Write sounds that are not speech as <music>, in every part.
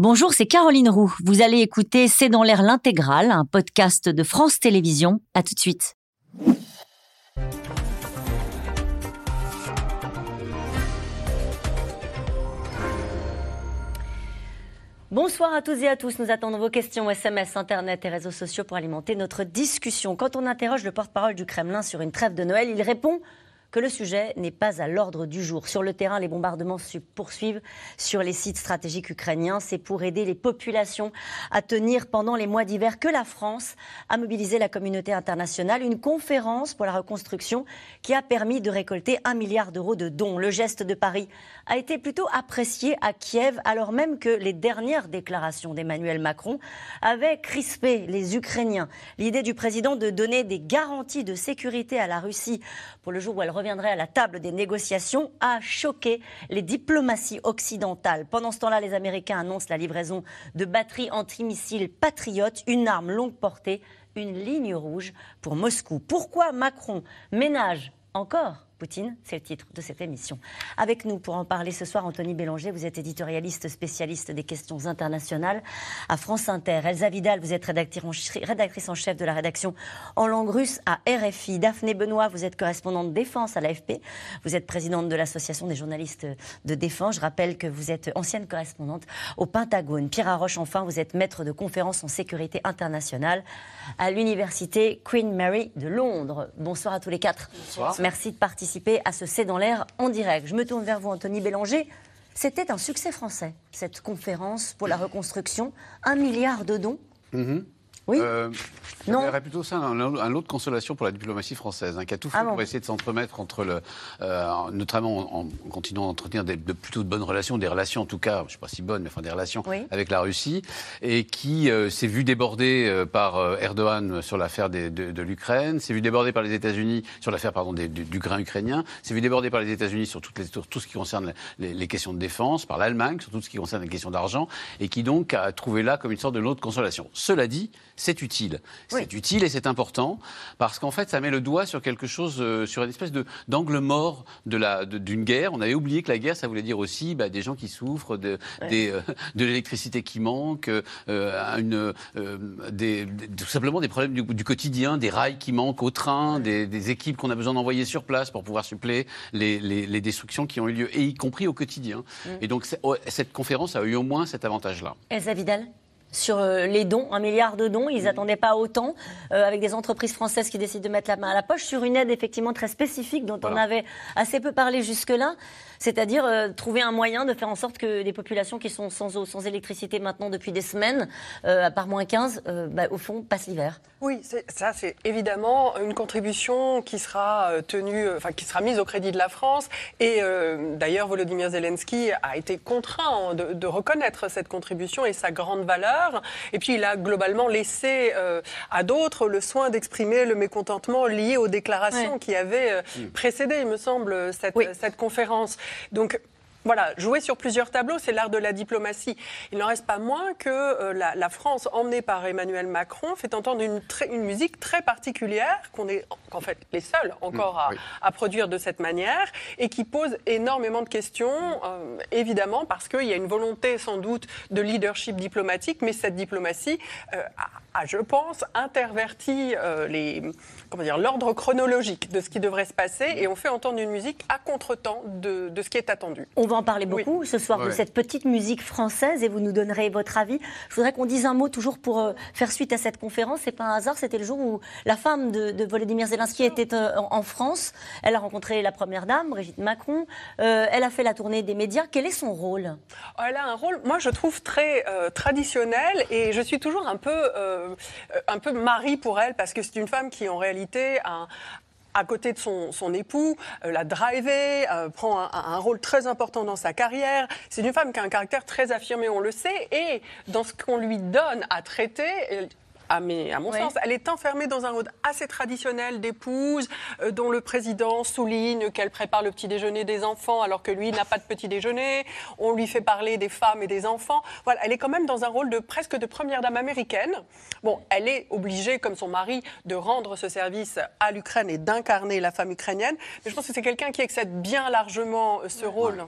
Bonjour, c'est Caroline Roux. Vous allez écouter C'est dans l'air l'intégrale, un podcast de France Télévisions. À tout de suite. Bonsoir à tous et à tous. Nous attendons vos questions SMS, Internet et réseaux sociaux pour alimenter notre discussion. Quand on interroge le porte-parole du Kremlin sur une trêve de Noël, il répond que le sujet n'est pas à l'ordre du jour. Sur le terrain, les bombardements se poursuivent sur les sites stratégiques ukrainiens. C'est pour aider les populations à tenir pendant les mois d'hiver que la France a mobilisé la communauté internationale. Une conférence pour la reconstruction qui a permis de récolter un milliard d'euros de dons. Le geste de Paris a été plutôt apprécié à Kiev, alors même que les dernières déclarations d'Emmanuel Macron avaient crispé les Ukrainiens. L'idée du président de donner des garanties de sécurité à la Russie pour le jour où elle reviendrait à la table des négociations a choqué les diplomaties occidentales. Pendant ce temps-là, les Américains annoncent la livraison de batteries antimissiles patriotes, une arme longue portée, une ligne rouge pour Moscou. Pourquoi Macron ménage encore Poutine, c'est le titre de cette émission. Avec nous pour en parler ce soir, Anthony Bélanger, vous êtes éditorialiste spécialiste des questions internationales à France Inter. Elsa Vidal, vous êtes rédactrice en chef de la rédaction en langue russe à RFI. Daphné Benoît, vous êtes correspondante défense à l'AFP. Vous êtes présidente de l'Association des journalistes de défense. Je rappelle que vous êtes ancienne correspondante au Pentagone. Pierre Arroche, enfin, vous êtes maître de conférences en sécurité internationale à l'Université Queen Mary de Londres. Bonsoir à tous les quatre. Bonsoir. Merci de participer à ce C'est dans l'air en direct. Je me tourne vers vous, Anthony Bélanger. C'était un succès français, cette conférence pour la reconstruction. Un milliard de dons. Mm-hmm. Oui. Euh, non. plutôt ça un, un, lot de consolation pour la diplomatie française, hein, qui a tout fait ah pour essayer de s'entremettre entre le, euh, notamment en, continuant à entretenir des, de plutôt de bonnes relations, des relations en tout cas, je ne sais pas si bonnes, mais enfin des relations avec la Russie, et qui euh, s'est vu débordé euh, par Erdogan sur l'affaire de, de l'Ukraine, s'est vu débordé par les États-Unis sur l'affaire pardon du, du, grain ukrainien, s'est vu débordé par les États-Unis sur, toutes les, sur tout ce qui concerne les, les, questions de défense, par l'Allemagne sur tout ce qui concerne les questions d'argent, et qui donc a trouvé là comme une sorte de lot de consolation. Cela dit, c'est utile. C'est utile et c'est important parce qu'en fait, ça met le doigt sur quelque chose, euh, sur une espèce d'angle mort de la, d'une guerre. On avait oublié que la guerre, ça voulait dire aussi bah, des gens qui souffrent, de, des, euh, de l'électricité qui manque, euh, une, des, tout simplement des problèmes du, quotidien, des rails qui manquent au train, des, équipes qu'on a besoin d'envoyer sur place pour pouvoir suppléer les, les, destructions qui ont eu lieu, et y compris au quotidien. Mm. Et donc, cette conférence a eu au moins cet avantage-là. Elsa Vidal? Sur euh, les dons, un milliard de dons. Ils n'attendaient pas autant, euh, avec des entreprises françaises qui décident de mettre la main à la poche sur une aide effectivement très spécifique dont on avait assez peu parlé jusque-là, c'est-à-dire euh, trouver un moyen de faire en sorte que des populations qui sont sans eau, sans électricité maintenant depuis des semaines, à part moins 15, bah, au fond, passent l'hiver. Oui, ça c'est évidemment une contribution qui sera tenue, enfin qui sera mise au crédit de la France. Et d'ailleurs, Volodymyr Zelensky a été contraint de, de reconnaître cette contribution et sa grande valeur. Et puis il a globalement laissé euh, à d'autres le soin d'exprimer le mécontentement lié aux déclarations qui avaient euh, mm. précédé, il me semble, cette, cette conférence. Donc voilà, jouer sur plusieurs tableaux, c'est l'art de la diplomatie. Il n'en reste pas moins que euh, la, France, emmenée par Emmanuel Macron, fait entendre une, une musique très particulière, qu'on est en fait les seuls encore mm, à, produire de cette manière, et qui pose énormément de questions, euh, évidemment, parce qu'il y a une volonté sans doute de leadership diplomatique, mais cette diplomatie euh, a, je pense, interverti les, comment dire, l'ordre chronologique de ce qui devrait se passer, et on fait entendre une musique à contretemps de, de ce qui est attendu en parler beaucoup ce soir de cette petite musique française et vous nous donnerez votre avis. Je voudrais qu'on dise un mot toujours pour euh, faire suite à cette conférence. C'est pas un hasard, c'était le jour où la femme de, Volodymyr Zelensky était euh, en, France. Elle a rencontré la première dame, Brigitte Macron. Euh, elle a fait la tournée des médias. Quel est son rôle? Elle a un rôle, moi je trouve très traditionnel et je suis toujours un peu, un peu mari pour elle parce que c'est une femme qui en réalité a, à côté de son, époux, euh, la driver, euh, prend un, rôle très important dans sa carrière. C'est une femme qui a un caractère très affirmé, on le sait, et dans ce qu'on lui donne à traiter, à, à mon sens, elle est enfermée dans un mode assez traditionnel d'épouse, euh, dont le président souligne qu'elle prépare le petit déjeuner des enfants alors que lui n'a pas de petit déjeuner. On lui fait parler des femmes et des enfants. Voilà, elle est quand même dans un rôle de presque de première dame américaine. Bon, elle est obligée, comme son mari, de rendre ce service à l'Ukraine et d'incarner la femme ukrainienne. Mais je pense que c'est quelqu'un qui excède bien largement euh, ce rôle.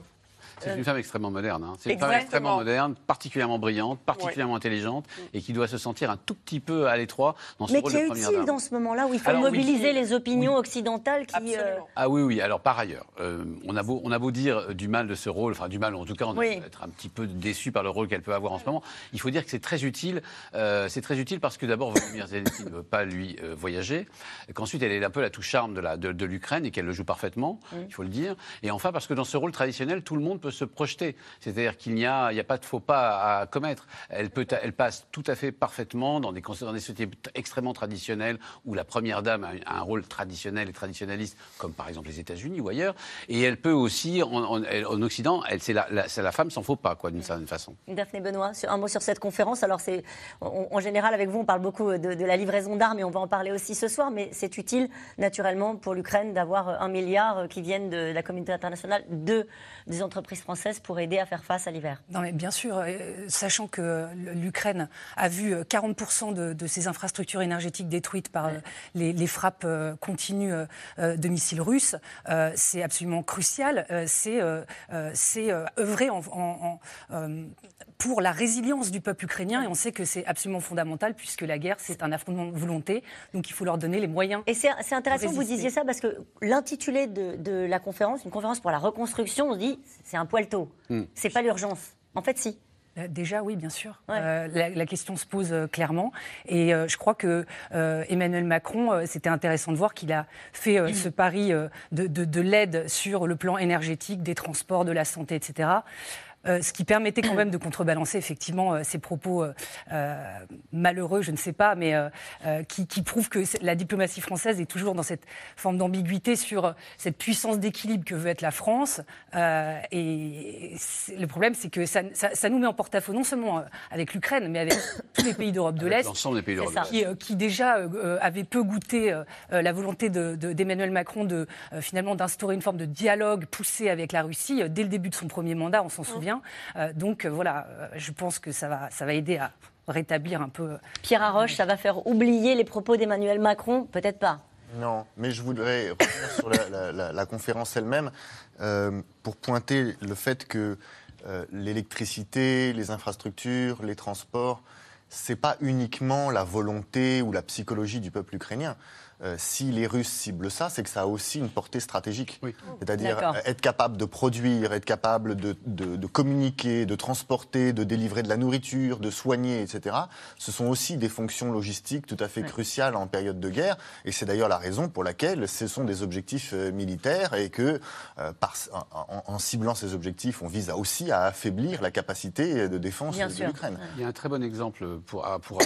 C'est une femme extrêmement moderne. Hein. C'est une femme extrêmement moderne, particulièrement brillante, particulièrement intelligente et qui doit se sentir un tout petit peu à l'étroit dans ce rôle de première Mais qui est utile dans ce moment-là où il faut mobiliser les opinions occidentales qui. Euh, ah oui, oui. Alors par ailleurs, euh, on, a beau, on a beau dire du mal de ce rôle, enfin du mal en tout cas, on va être un petit peu déçu par le rôle qu'elle peut avoir en ce moment. Il faut dire que c'est très utile. Euh, c'est très utile parce que d'abord, Volodymyr <coughs> Zelensky ne veut pas lui voyager, qu'ensuite elle est un peu la touche charme de l'Ukraine de, et qu'elle le joue parfaitement, il faut le dire. Et enfin parce que dans ce rôle traditionnel, tout le monde peut se projeter. C'est-à-dire qu'il n'y a, il a pas de faux pas à commettre. Elle, peut, elle passe tout à fait parfaitement dans des, dans des sociétés extrêmement traditionnelles où la première dame a un rôle traditionnel et traditionnaliste, comme par exemple les États-Unis ou ailleurs. Et elle peut aussi, en, en, Occident, elle, c'est la, la, la, femme sans faux pas, quoi, d'une certaine façon. Daphné Benoît, un mot sur cette conférence. Alors, c'est, en général, avec vous, on parle beaucoup de, de la livraison d'armes et on va en parler aussi ce soir, mais c'est utile, naturellement, pour l'Ukraine d'avoir un milliard qui viennent de la communauté internationale, de, des entreprises françaises pour aider à faire face à l'hiver. Non, mais bien sûr, euh, sachant que l'Ukraine a vu 40% de, de, ses infrastructures énergétiques détruites par euh, les, frappes euh, continues de missiles russes, c'est absolument crucial. C'est œuvrer en, pour la résilience du peuple ukrainien et on sait que c'est absolument fondamental puisque la guerre, c'est un affrontement de volonté. Donc il faut leur donner les moyens. Et c'est intéressant que vous disiez ça parce que l'intitulé de, de, la conférence, une conférence pour la reconstruction, on dit c'est un poil tôt. Hmm. C'est pas l'urgence. En fait, si. Euh, déjà, oui, bien sûr. Euh, la, question se pose euh, clairement. Et je crois que Emmanuel Macron, c'était intéressant de voir qu'il a fait ce pari de, de l'aide sur le plan énergétique, des transports, de la santé, etc. Euh, ce qui permettait quand même de contrebalancer effectivement euh, ces propos euh, malheureux, je ne sais pas, mais qui, qui, prouvent que la diplomatie française est toujours dans cette forme d'ambiguïté sur cette puissance d'équilibre que veut être la France. et le problème, c'est que ça, ça, nous met en porte-à-faux non seulement avec l'Ukraine, mais avec <coughs> tous les pays d'Europe de l'Est, qui, qui, déjà avaient peu goûté la volonté d'Emmanuel de, Macron de finalement d'instaurer une forme de dialogue poussé avec la Russie dès le début de son premier mandat, on s'en souvient. Euh, donc euh, voilà, euh, je pense que ça va, ça va aider à rétablir un peu. Pierre Arroche, ça va faire oublier les propos d'Emmanuel Macron? Peut-être pas. Non, mais je voudrais revenir sur la, conférence elle-même pour pointer le fait que l'électricité, les infrastructures, les transports, c'est pas uniquement la volonté ou la psychologie du peuple ukrainien. Euh, si les Russes ciblent ça, c'est que ça a aussi une portée stratégique. C'est-à-dire euh, être capable de produire, être capable de, communiquer, de transporter, de délivrer de la nourriture, de soigner, etc. Ce sont aussi des fonctions logistiques tout à fait cruciales en période de guerre. Et c'est d'ailleurs la raison pour laquelle ce sont des objectifs euh, militaires et que, en, ciblant ces objectifs, on vise aussi à affaiblir la capacité de défense de l'Ukraine. Il y a un très bon exemple pour, pour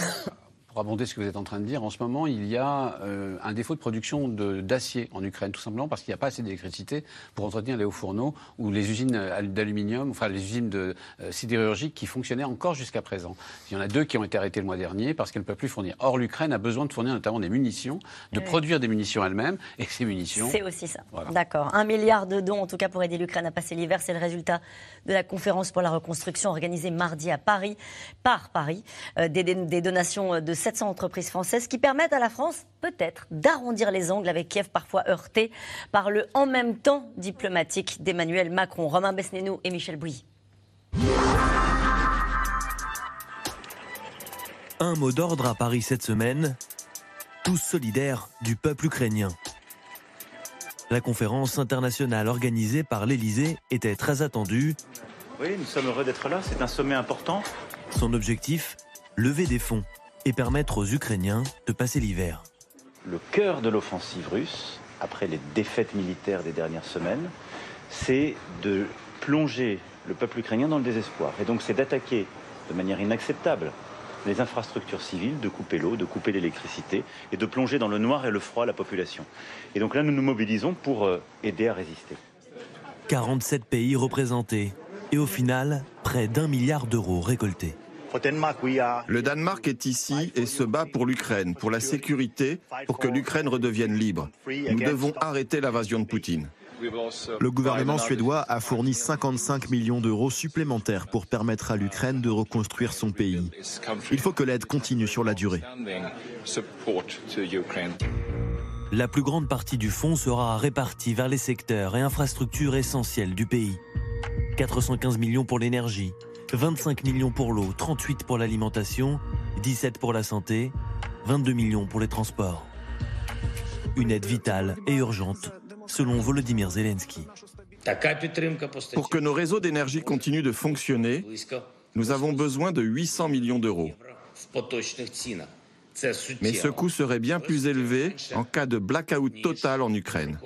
pour abonder ce que vous êtes en train de dire, en ce moment, il y a euh, un défaut de production d'acier en Ukraine, tout simplement parce qu'il n'y a pas assez d'électricité pour entretenir les hauts fourneaux ou les usines euh, d'aluminium, enfin les usines de, euh, sidérurgiques qui fonctionnaient encore jusqu'à présent. Il y en a deux qui ont été arrêtées le mois dernier parce qu'elles ne peuvent plus fournir. Or, l'Ukraine a besoin de fournir notamment des munitions, de produire des munitions elle-même, et ces munitions... C'est aussi ça. D'accord. Un milliard de dons, en tout cas, pour aider l'Ukraine à passer l'hiver. C'est le résultat de la conférence pour la reconstruction organisée mardi à Paris, par Paris. des, des donations de 700 entreprises françaises qui permettent à la France peut-être d'arrondir les angles avec Kiev parfois heurté par le en même temps diplomatique d'Emmanuel Macron. Romain Besnénou et Michel Bouilly. Un mot d'ordre à Paris cette semaine, tous solidaires du peuple ukrainien. La conférence internationale organisée par l'Elysée était très attendue. Oui, nous sommes heureux d'être là, c'est un sommet important. Son objectif, lever des fonds et permettre aux Ukrainiens de passer l'hiver. Le cœur de l'offensive russe, après les défaites militaires des dernières semaines, c'est de plonger le peuple ukrainien dans le désespoir. Et donc c'est d'attaquer de manière inacceptable les infrastructures civiles, de couper l'eau, de couper l'électricité et de plonger dans le noir et le froid la population. Et donc là, nous nous mobilisons pour euh, aider à résister. 47 pays représentés et au final, près d'un milliard d'euros récoltés. Le Danemark est ici et se bat pour l'Ukraine, pour la sécurité, pour que l'Ukraine redevienne libre. Nous devons arrêter l'invasion de Poutine. Le gouvernement suédois a fourni 55 millions d'euros supplémentaires pour permettre à l'Ukraine de reconstruire son pays. Il faut que l'aide continue sur la durée. La plus grande partie du fonds sera répartie vers les secteurs et infrastructures essentiels du pays. 415 millions pour l'énergie, 25 millions pour l'eau, 38 pour l'alimentation, 17 pour la santé, 22 millions pour les transports. Une aide vitale et urgente, selon Volodymyr Zelensky. Pour que nos réseaux d'énergie continuent de fonctionner, nous avons besoin de 800 millions d'euros. Mais ce coût serait bien plus élevé en cas de blackout total en Ukraine.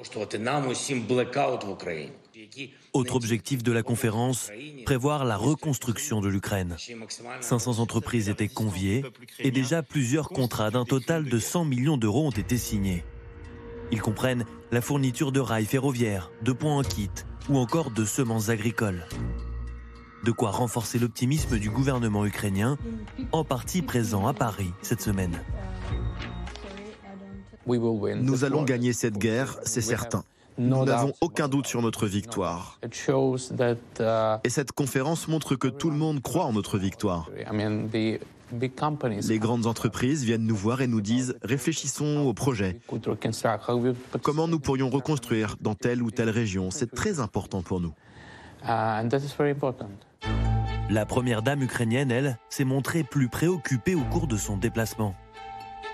Autre objectif de la conférence, prévoir la reconstruction de l'Ukraine. 500 entreprises étaient conviées et déjà plusieurs contrats d'un total de 100 millions d'euros ont été signés. Ils comprennent la fourniture de rails ferroviaires, de ponts en kit ou encore de semences agricoles. De quoi renforcer l'optimisme du gouvernement ukrainien, en partie présent à Paris cette semaine. Nous allons gagner cette guerre, c'est certain. Nous n'avons aucun doute sur notre victoire. Et cette conférence montre que tout le monde croit en notre victoire. Les grandes entreprises viennent nous voir et nous disent réfléchissons au projet. Comment nous pourrions reconstruire dans telle ou telle région? C'est très important pour nous. La première dame ukrainienne, elle, s'est montrée plus préoccupée au cours de son déplacement.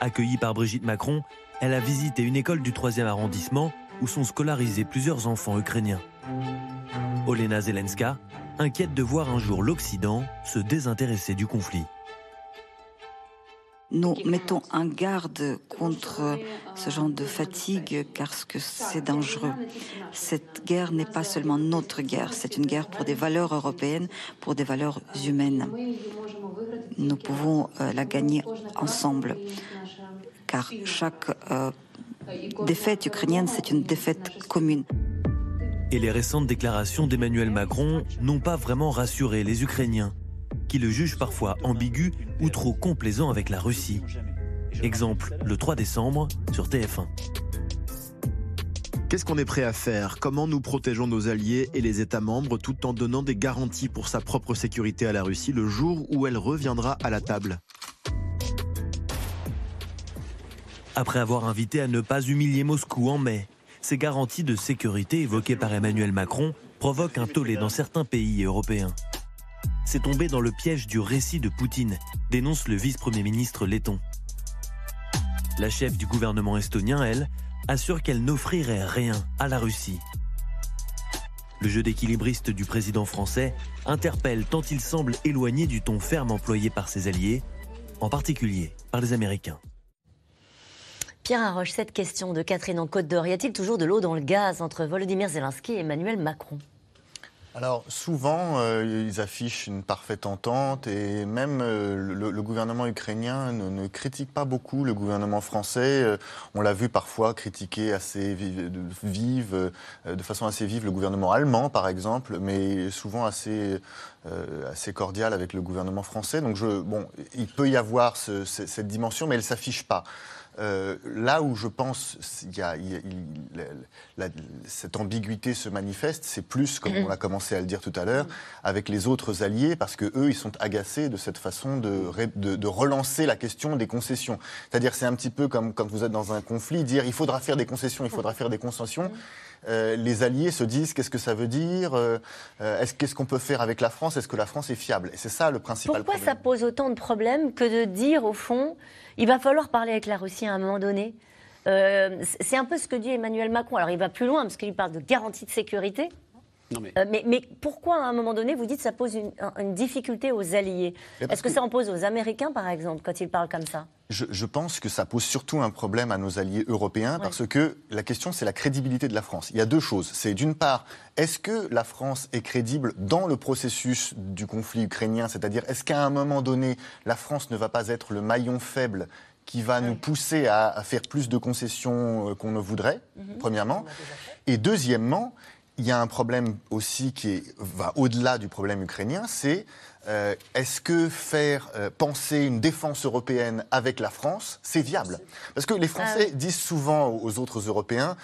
Accueillie par Brigitte Macron, elle a visité une école du 3e arrondissement où sont scolarisés plusieurs enfants ukrainiens. Olena Zelenska inquiète de voir un jour l'Occident se désintéresser du conflit. Nous mettons en garde contre ce genre de fatigue car c'est dangereux. Cette guerre n'est pas seulement notre guerre, c'est une guerre pour des valeurs européennes, pour des valeurs humaines. Nous pouvons euh, la gagner ensemble car chaque euh, défaite ukrainienne, c'est une défaite commune. Et les récentes déclarations d'Emmanuel Macron n'ont pas vraiment rassuré les Ukrainiens, qui le jugent parfois ambigu ou trop complaisant avec la Russie. Exemple, le 3 décembre sur TF1. Qu'est-ce qu'on est prêt à faire? Comment nous protégeons nos alliés et les États membres tout en donnant des garanties pour sa propre sécurité à la Russie le jour où elle reviendra à la table? Après avoir invité à ne pas humilier Moscou en mai, ces garanties de sécurité évoquées par Emmanuel Macron provoquent un tollé dans certains pays européens. C'est tombé dans le piège du récit de Poutine, dénonce le vice-premier ministre letton. La chef du gouvernement estonien, elle, assure qu'elle n'offrirait rien à la Russie. Le jeu d'équilibriste du président français interpelle tant il semble éloigné du ton ferme employé par ses alliés, en particulier par les Américains. Pierre Arroche, cette question de Catherine en Côte d'Or, y a-t-il toujours de l'eau dans le gaz entre Volodymyr Zelensky et Emmanuel Macron? Alors souvent, euh, ils affichent une parfaite entente et même euh, le, gouvernement ukrainien ne, critique pas beaucoup le gouvernement français. Euh, on l'a vu parfois critiquer assez vive, de façon assez vive le gouvernement allemand, par exemple, mais souvent assez assez cordial avec le gouvernement français. Donc je, bon, il peut y avoir cette dimension, mais elle s'affiche pas. Euh, là où je pense qu'il y a, cette ambiguïté se manifeste, c'est plus, comme on a commencé à le dire tout à l'heure, avec les autres alliés, parce que eux, ils sont agacés de cette façon de, de, relancer la question des concessions. C'est-à-dire, c'est un petit peu comme quand vous êtes dans un conflit, dire il faudra faire des concessions, il faudra faire des concessions. Euh, les alliés se disent qu'est-ce que ça veut dire euh, Qu'est-ce qu'on peut faire avec la France Est-ce que la France est fiable? Et c'est ça le principal Pourquoi ça pose autant de problèmes que de dire, au fond, il va falloir parler avec la Russie à un moment donné? Euh, c'est un peu ce que dit Emmanuel Macron. Alors il va plus loin parce qu'il parle de garantie de sécurité. Euh, mais... pourquoi à un moment donné vous dites que ça pose une, difficulté aux alliés Est-ce que, ça en pose aux Américains par exemple quand ils parlent comme ça? Je, pense que ça pose surtout un problème à nos alliés européens parce que la question c'est la crédibilité de la France. Il y a deux choses. C'est d'une part, est-ce que la France est crédible dans le processus du conflit ukrainien? C'est-à-dire, est-ce qu'à un moment donné, la France ne va pas être le maillon faible qui va nous pousser à, faire plus de concessions euh, qu'on ne voudrait, mhm. premièrement? Et deuxièmement, il y a un problème aussi qui va au-delà du problème ukrainien, c'est euh, est-ce que faire euh, penser une défense européenne avec la France, c'est viable? Parce que les ah Français disent souvent aux autres Européens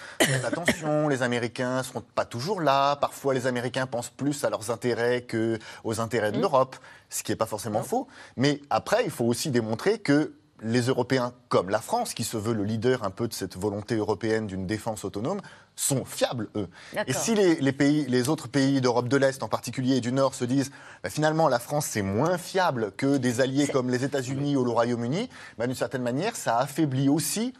attention, les Américains ne seront pas toujours là. Parfois, les Américains pensent plus à leurs intérêts qu'aux intérêts de mm. l'Europe, ce qui n'est pas forcément faux. Mais après, il faut aussi démontrer que les Européens, comme la France, qui se veut le leader un peu de cette volonté européenne d'une défense autonome, sont fiables, eux. Et si les, pays, les autres pays d'Europe de l'Est en particulier et du Nord se disent bah, finalement la France c'est moins fiable que des alliés comme les États-Unis ou le Royaume-Uni, bah, d'une certaine manière ça affaiblit aussi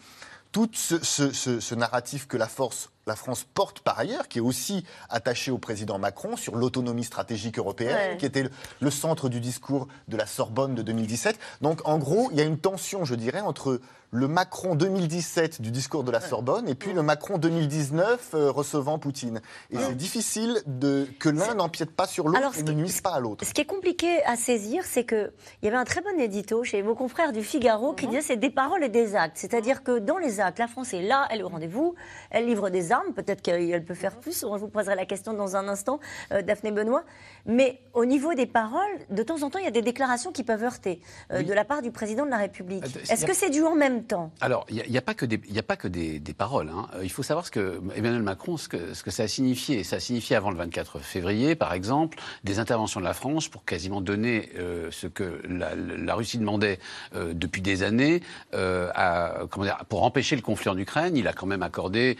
tout ce, narratif que la, force, la France porte par ailleurs, qui est aussi attaché au président Macron sur l'autonomie stratégique européenne, qui était le, centre du discours de la Sorbonne de 2017. Donc en gros, il y a une tension, je dirais, entre le Macron 2017 du discours de la Sorbonne et puis le Macron 2019 euh, recevant Poutine. Et c'est difficile de, que l'un n'empiète pas sur l'autre et ne nuise pas à l'autre. Ce qui est compliqué à saisir, c'est qu'il y avait un très bon édito chez vos confrères du Figaro qui mhm. disait c'est des paroles et des actes. C'est-à-dire que dans les actes, la France est là, elle est au rendez-vous, elle livre des armes, peut-être qu'elle peut faire plus, on vous poserai la question dans un instant, euh, Daphné Benoît. Mais au niveau des paroles, de temps en temps, il y a des déclarations qui peuvent heurter euh, de la part du président de la République. Est-ce que c'est dû en même temps? Alors, il n'y a, pas que des, a pas que des, paroles. Hein. Euh, il faut savoir ce que Emmanuel Macron, ce que, ce que ça a signifié. Ça a signifié avant le 24 février, par exemple, des interventions de la France pour quasiment donner euh, ce que la, Russie demandait depuis des années à, comment dire, pour empêcher le conflit en Ukraine. Il a quand même accordé,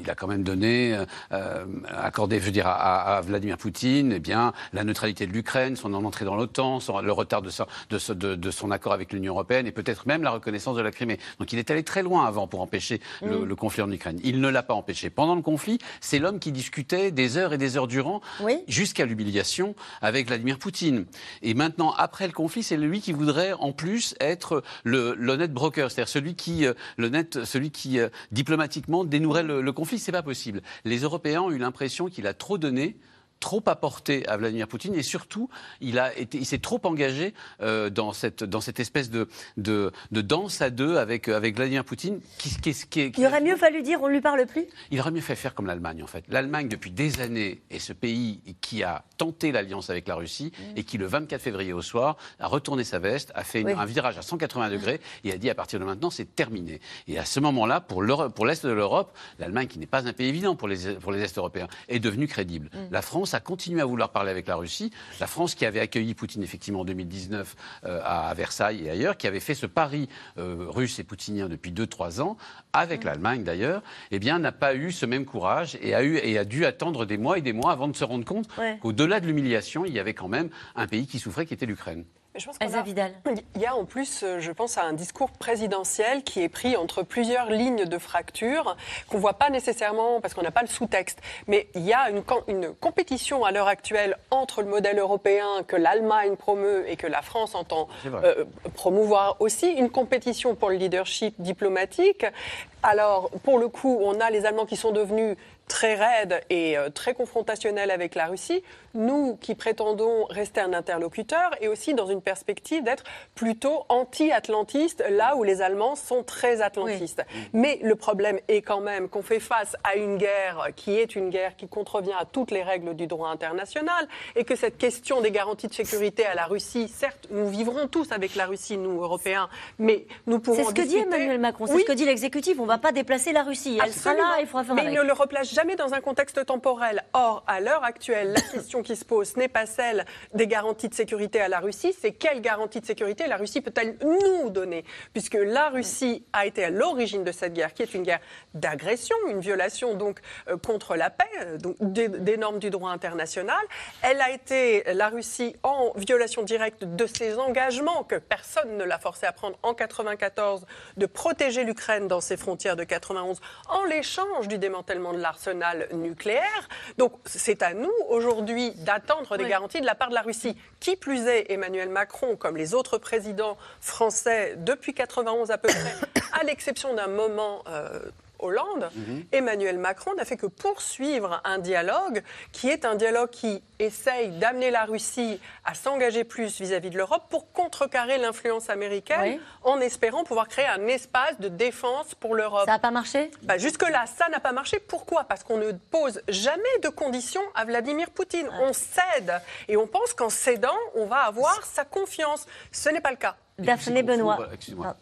il a quand même donné, accordé, je veux dire, à, à Vladimir Poutine, eh bien, la neutralité de l'Ukraine, son entrée dans l'OTAN, le retard de, son accord avec l'Union européenne et peut-être même la reconnaissance de la Crimée. Donc il est allé très loin avant pour empêcher le, mm. conflit en Ukraine. Il ne l'a pas empêché. Pendant le conflit, c'est l'homme qui discutait des heures et des heures durant, jusqu'à l'humiliation, avec Vladimir Poutine. Et maintenant, après le conflit, c'est lui qui voudrait en plus être l'honnête broker, c'est-à-dire celui qui, euh, celui qui euh, diplomatiquement dénouerait le, le conflit. C'est pas possible. Les Européens ont eu l'impression qu'il a trop donné trop apporté à Vladimir Poutine et surtout, il, a été, il s'est trop engagé euh, dans, cette, dans cette espèce de, de, de danse à deux avec, avec Vladimir Poutine. Qui, qui, qui, il aurait mieux fallu dire on ne lui parle plus? Il aurait mieux fait faire comme l'Allemagne en fait. L'Allemagne, depuis des années, est ce pays qui a tenté l'alliance avec la Russie mm. et qui, le 24 février au soir, a retourné sa veste, a fait un virage à 180 degrés et a dit à partir de maintenant, c'est terminé. Et à ce moment-là, pour l'Est de l'Europe, l'Allemagne, qui n'est pas un pays évident pour les, pour les Est européens, est devenue crédible. Mm. La France a continué à vouloir parler avec la Russie. La France, qui avait accueilli Poutine effectivement en 2019 euh, à Versailles et ailleurs, qui avait fait ce pari euh, russe et poutinien depuis 2-3 ans, avec l'Allemagne d'ailleurs, eh bien, n'a pas eu ce même courage et a, eu, et a dû attendre des mois et des mois avant de se rendre compte qu'au-delà de l'humiliation, il y avait quand même un pays qui souffrait, qui était l'Ukraine. Je pense Il y a en plus, euh, je pense, à un discours présidentiel qui est pris entre plusieurs lignes de fracture qu'on ne voit pas nécessairement parce qu'on n'a pas le sous-texte. Mais il y a une, une compétition à l'heure actuelle entre le modèle européen que l'Allemagne promeut et que la France entend euh, promouvoir aussi, une compétition pour le leadership diplomatique. Alors, pour le coup, on a les Allemands qui sont devenus très raide et euh, très confrontationnel avec la Russie, nous qui prétendons rester un interlocuteur et aussi dans une perspective d'être plutôt anti-atlantiste, là où les Allemands sont très atlantistes. Mais le problème est quand même qu'on fait face à une guerre qui est une guerre qui contrevient à toutes les règles du droit international et que cette question des garanties de sécurité à la Russie, certes, nous vivrons tous avec la Russie, nous, Européens, mais nous pourrons C'est ce que dit Emmanuel Macron, c'est ce que dit l'exécutif, va pas déplacer la Russie, elle sera là, il faudra faire Mais il ne le replace jamais dans un contexte temporel. Or, à l'heure actuelle, la question qui se pose n'est pas celle des garanties de sécurité à la Russie, c'est quelle garantie de sécurité la Russie peut-elle nous donner? Puisque la Russie a été à l'origine de cette guerre, qui est une guerre d'agression, une violation donc euh, contre la paix, euh, donc des, normes du droit international. Elle a été, la Russie, en violation directe de ses engagements que personne ne l'a forcé à prendre en 94 de protéger l'Ukraine dans ses frontières de 91 en l'échange du démantèlement de l'arsenal nucléaire. Donc c'est à nous aujourd'hui d'attendre des garanties de la part de la Russie. Qui plus est, Emmanuel Macron, comme les autres présidents français depuis 91 à peu près, à l'exception d'un moment euh, Hollande, mhm. Emmanuel Macron n'a fait que poursuivre un dialogue qui est un dialogue qui essaye d'amener la Russie à s'engager plus vis-à-vis de l'Europe pour contrecarrer l'influence américaine en espérant pouvoir créer un espace de défense pour l'Europe. Ça n'a pas marché? Bah, Jusque-là, ça n'a pas marché. Pourquoi? Parce qu'on ne pose jamais de conditions à Vladimir Poutine. On cède et on pense qu'en cédant, on va avoir sa confiance. Ce n'est pas le cas. Daphné Benoît. Ah.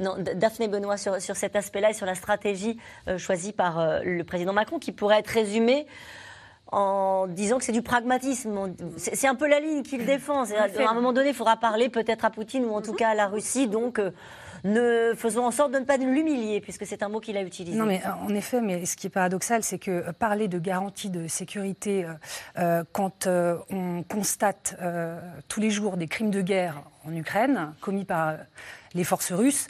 Non, Daphné Benoît sur, sur cet aspect-là et sur la stratégie euh, choisie par euh, le président Macron, qui pourrait être résumée en disant que c'est du pragmatisme. C'est un peu la ligne qu'il défend. À un moment donné, il faudra parler peut-être à Poutine ou en tout cas à la Russie. Donc, euh, ne faisons en sorte de ne pas l'humilier, puisque c'est un mot qu'il a utilisé. Non, mais en effet, ce qui est paradoxal, c'est que parler de garantie de sécurité quand on constate tous les jours des crimes de guerre en Ukraine commis par les forces russes,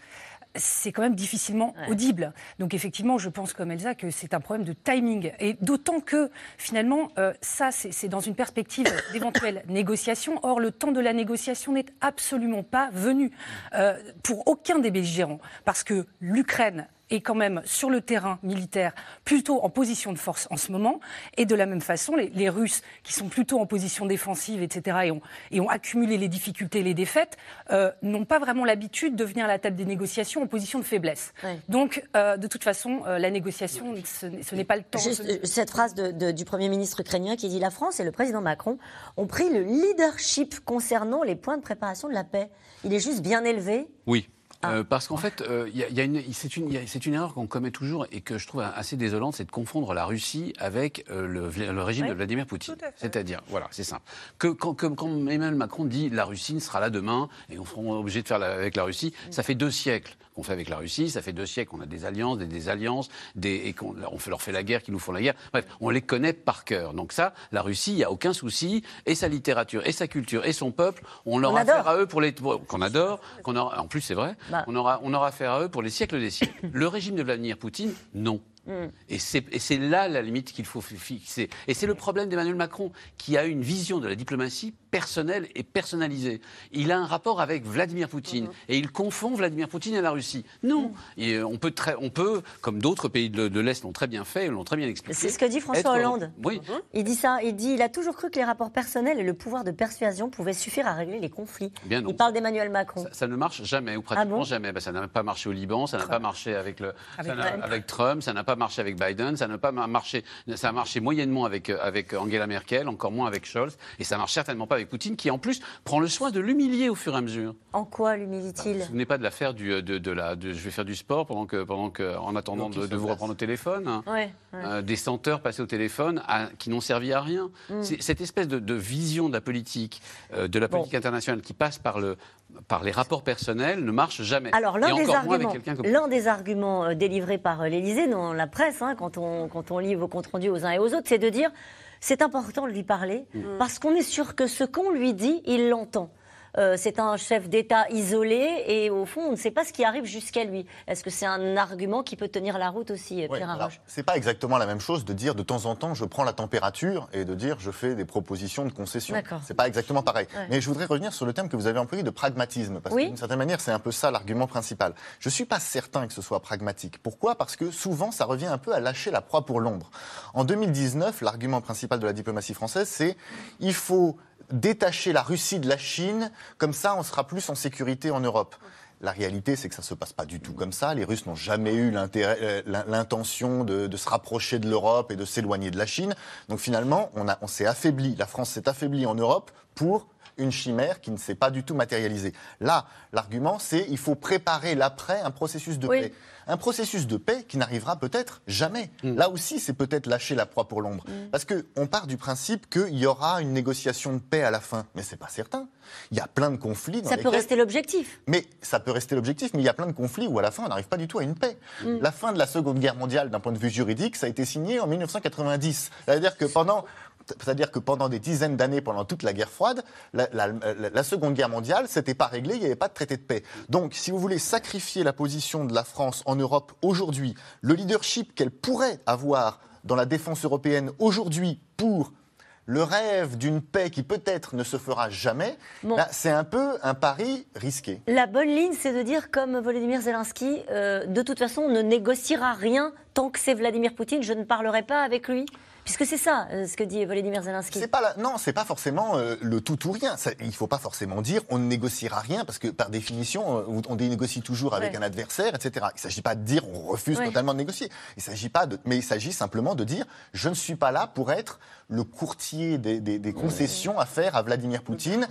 c'est quand même difficilement audible. Donc effectivement, je pense comme Elsa que c'est un problème de timing. Et d'autant que finalement, euh, ça, c'est dans une perspective <coughs> d'éventuelle négociation. Or, le temps de la négociation n'est absolument pas venu euh, pour aucun des belligérants. Parce que l'Ukraine est quand même sur le terrain militaire plutôt en position de force en ce moment. Et de la même façon, les, Russes, qui sont plutôt en position défensive, etc., et ont, et ont accumulé les difficultés et les défaites, euh, n'ont pas vraiment l'habitude de venir à la table des négociations en position de faiblesse. Donc, euh, de toute façon, euh, la négociation, ce, n'est pas le temps. cette phrase du Premier ministre ukrainien qui dit La France et le président Macron ont pris le leadership concernant les points de préparation de la paix. Il est juste bien élevé Oui. Ah. Euh, parce qu'en fait, euh, c'est une, une, erreur qu'on commet toujours et que je trouve assez désolante, c'est de confondre la Russie avec euh, le, régime de Vladimir Poutine. C'est-à-dire, voilà, c'est simple. Que, quand, quand, Emmanuel Macron dit la Russie sera là demain et on sera obligé de faire avec la Russie, mm. ça fait deux siècles qu'on fait avec la Russie. Ça fait deux siècles qu'on a des alliances, des, des alliances, des, et qu'on on leur fait la guerre, qu'ils nous font la guerre. Bref, on les connaît par cœur. Donc ça, la Russie, il n'y a aucun souci. Et sa littérature, et sa culture, et son peuple, on aura affaire à eux pour les... qu'on adore, <laughs> qu'on aura, en plus c'est vrai, bah. on, aura, on aura affaire à eux pour les siècles des siècles. <laughs> Le régime de Vladimir Poutine, non. Mm. Et c'est là la limite qu'il faut fixer. Et c'est le problème d'Emmanuel Macron, qui a une vision de la diplomatie personnelle et personnalisée. Il a un rapport avec Vladimir Poutine, mm-hmm. et il confond Vladimir Poutine et la Russie. Non, et euh, on, peut très, on peut, comme d'autres pays de, l'Est l'ont très bien fait, l'ont très bien expliqué. C'est ce que dit François Hollande. Oui. Mm-hmm. Il dit ça, il dit il a toujours cru que les rapports personnels et le pouvoir de persuasion pouvaient suffire à régler les conflits. Bien il parle d'Emmanuel Macron. Ça, ne marche jamais, ou pratiquement ah jamais. Ben, ça n'a pas marché au Liban, ça n'a pas marché avec, le, avec Trump, ça n'a pas marché avec Biden, ça n'a pas marché, ça a marché moyennement avec, euh, avec Angela Merkel, encore moins avec Scholz, et ça marche certainement pas avec Poutine, qui en plus prend le soin de l'humilier au fur et à mesure. En quoi l'humilie-t-il Vous ne pas de l'affaire du, de, de, la, je vais faire du sport pendant que, pendant que en attendant de, vous reprendre au téléphone, hein. euh, des senteurs passés au téléphone qui n'ont servi à rien. Mm. Cette espèce de, vision de la politique, euh, de la politique internationale qui passe par le, par les rapports personnels ne marche jamais. Alors l'un des, arguments, l'un des arguments euh, délivrés par euh, l'Élysée dans la presse, hein, quand, on, quand on lit vos comptes rendus aux uns et aux autres, c'est de dire c'est important de lui parler mmh. parce qu'on est sûr que ce qu'on lui dit, il l'entend. Euh, c'est un chef d'État isolé et au fond, on ne sait pas ce qui arrive jusqu'à lui. Est-ce que c'est un argument qui peut tenir la route aussi, Pierre Arroche C'est pas exactement la même chose de dire de temps en temps je prends la température et de dire je fais des propositions de concession. C'est pas exactement pareil. Mais je voudrais revenir sur le thème que vous avez employé de pragmatisme parce que d'une certaine manière, c'est un peu ça l'argument principal. Je suis pas certain que ce soit pragmatique. Pourquoi? Parce que souvent, ça revient un peu à lâcher la proie pour l'ombre. En 2019, l'argument principal de la diplomatie française, c'est il faut détacher la Russie de la Chine, comme ça on sera plus en sécurité en Europe. La réalité, c'est que ça ne se passe pas du tout comme ça. Les Russes n'ont jamais eu euh, l'intention de, se rapprocher de l'Europe et de s'éloigner de la Chine. Donc finalement, on, on s'est affaibli, la France s'est affaiblie en Europe pour une chimère qui ne s'est pas du tout matérialisée. Là, l'argument, c'est il faut préparer l'après un processus de paix un processus de paix qui n'arrivera peut-être jamais. Mm. Là aussi, c'est peut-être lâcher la proie pour l'ombre. Mm. Parce qu'on part du principe qu'il y aura une négociation de paix à la fin. Mais c'est pas certain. Il y a plein de conflits. Dans ça peut rester l'objectif. Mais ça peut rester l'objectif, mais il y a plein de conflits où à la fin, on n'arrive pas du tout à une paix. Mm. La fin de la Seconde Guerre mondiale, d'un point de vue juridique, ça a été signé en 1990. C'est-à-dire que pendant c'est-à-dire que pendant des dizaines d'années, pendant toute la guerre froide, la, Seconde Guerre mondiale, c'était pas réglé, il n'y avait pas de traité de paix. Donc, si vous voulez sacrifier la position de la France en Europe aujourd'hui, le leadership qu'elle pourrait avoir dans la défense européenne aujourd'hui pour le rêve d'une paix qui peut-être ne se fera jamais, c'est un peu un pari risqué. La bonne ligne, c'est de dire, comme Volodymyr Zelensky, euh, de toute façon, on ne négociera rien tant que c'est Vladimir Poutine, je ne parlerai pas avec lui. Puisque c'est ça euh, ce que dit Volodymyr Zelensky. C'est pas non, c'est pas forcément euh, le tout ou rien. Ça, il faut pas forcément dire on ne négociera rien parce que par définition euh, on négocie toujours avec un adversaire, etc. Il s'agit pas de dire on refuse totalement de négocier. Il s'agit pas de, mais il s'agit simplement de dire je ne suis pas là pour être le courtier des, concessions à faire à Vladimir Poutine.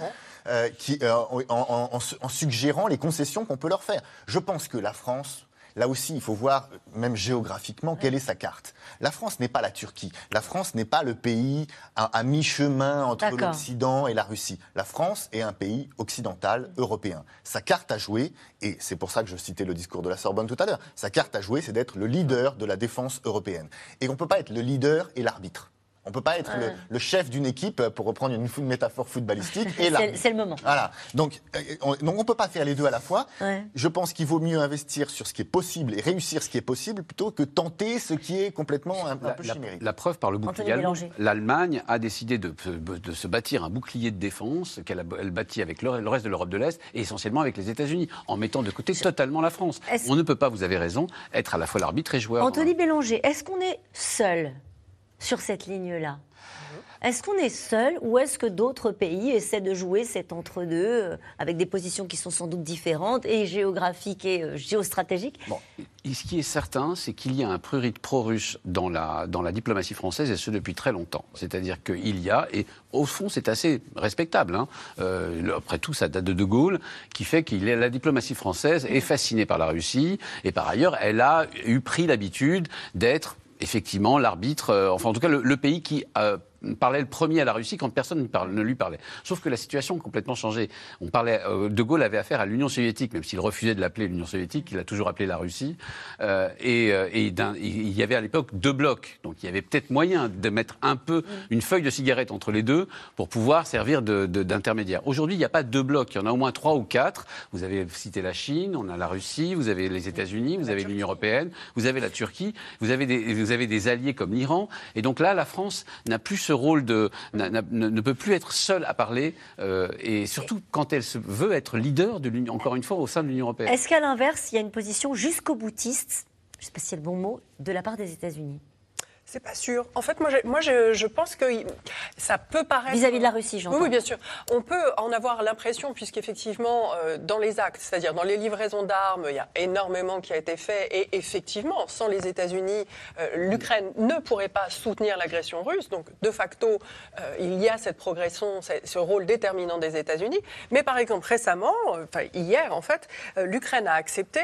qui, en, en suggérant les concessions qu'on peut leur faire. Je pense que la France là aussi, il faut voir, même géographiquement, quelle est sa carte. La France n'est pas la Turquie. La France n'est pas le pays à, mi-chemin entre l'Occident et la Russie. La France est un pays occidental, européen. Sa carte à jouer, et c'est pour ça que je citais le discours de la Sorbonne tout à l'heure, sa carte à jouer, c'est d'être le leader de la défense européenne. Et on ne peut pas être le leader et l'arbitre. On ne peut pas être le, chef d'une équipe, pour reprendre une, métaphore footballistique. C'est le moment. Voilà. Donc, euh, on ne peut pas faire les deux à la fois. Je pense qu'il vaut mieux investir sur ce qui est possible et réussir ce qui est possible plutôt que tenter ce qui est complètement un, peu chimérique. La, preuve par le bouclier L'Allemagne a décidé de, se bâtir un bouclier de défense qu'elle bâtit avec le, reste de l'Europe de l'Est et essentiellement avec les États-Unis, en mettant de côté totalement la France. On ne peut pas, vous avez raison, être à la fois l'arbitre et joueur. Anthony Bélanger, est-ce qu'on est seul sur cette ligne-là. Est-ce qu'on est seul ou est-ce que d'autres pays essaient de jouer cet entre-deux euh, avec des positions qui sont sans doute différentes et géographiques et euh, géostratégiques? Ce qui est certain, c'est qu'il y a un prurit pro-russe dans la, dans la diplomatie française et ce depuis très longtemps. C'est-à-dire qu'il y a, et au fond c'est assez respectable, hein, euh, après tout ça date de De Gaulle, qui fait que la diplomatie française est fascinée par la Russie et par ailleurs elle a eu pris l'habitude d'être effectivement l'arbitre, euh, enfin en tout cas le, pays qui euh, parlait le premier à la Russie quand personne ne, lui parlait. Sauf que la situation a complètement changé. On parlait, euh, de Gaulle avait affaire à l'Union soviétique, même s'il refusait de l'appeler l'Union soviétique, il a toujours appelé la Russie. Euh, et, euh, il y avait à l'époque deux blocs, donc il y avait peut-être moyen de mettre un peu une feuille de cigarette entre les deux pour pouvoir servir d'intermédiaire. Aujourd'hui, il n'y a pas deux blocs, il y en a au moins trois ou quatre. Vous avez cité la Chine, on a la Russie, vous avez les États-Unis, vous avez l'Union européenne, vous avez la Turquie, vous avez des, vous avez des alliés comme l'Iran. Et donc là, la France n'a plus ce rôle de, ne peut plus être seule à parler, euh, et surtout quand elle se veut être leader, de l'Union, encore une fois, au sein de l'Union européenne. Est-ce qu'à l'inverse, il y a une position jusqu'au boutiste, je ne sais pas si c'est le bon mot, de la part des États-Unis? C'est pas sûr. En fait, moi, je, moi, je, pense que ça peut paraître. Vis-à-vis de la Russie, j'entends. Oui, bien sûr. On peut en avoir l'impression, puisqu'effectivement, euh, dans les actes, c'est-à-dire dans les livraisons d'armes, il y a énormément qui a été fait. Et effectivement, sans les États-Unis, euh, l'Ukraine ne pourrait pas soutenir l'agression russe. Donc, de facto, euh, il y a cette progression, ce rôle déterminant des États-Unis. Mais par exemple, récemment, enfin, hier, en fait, l'Ukraine a accepté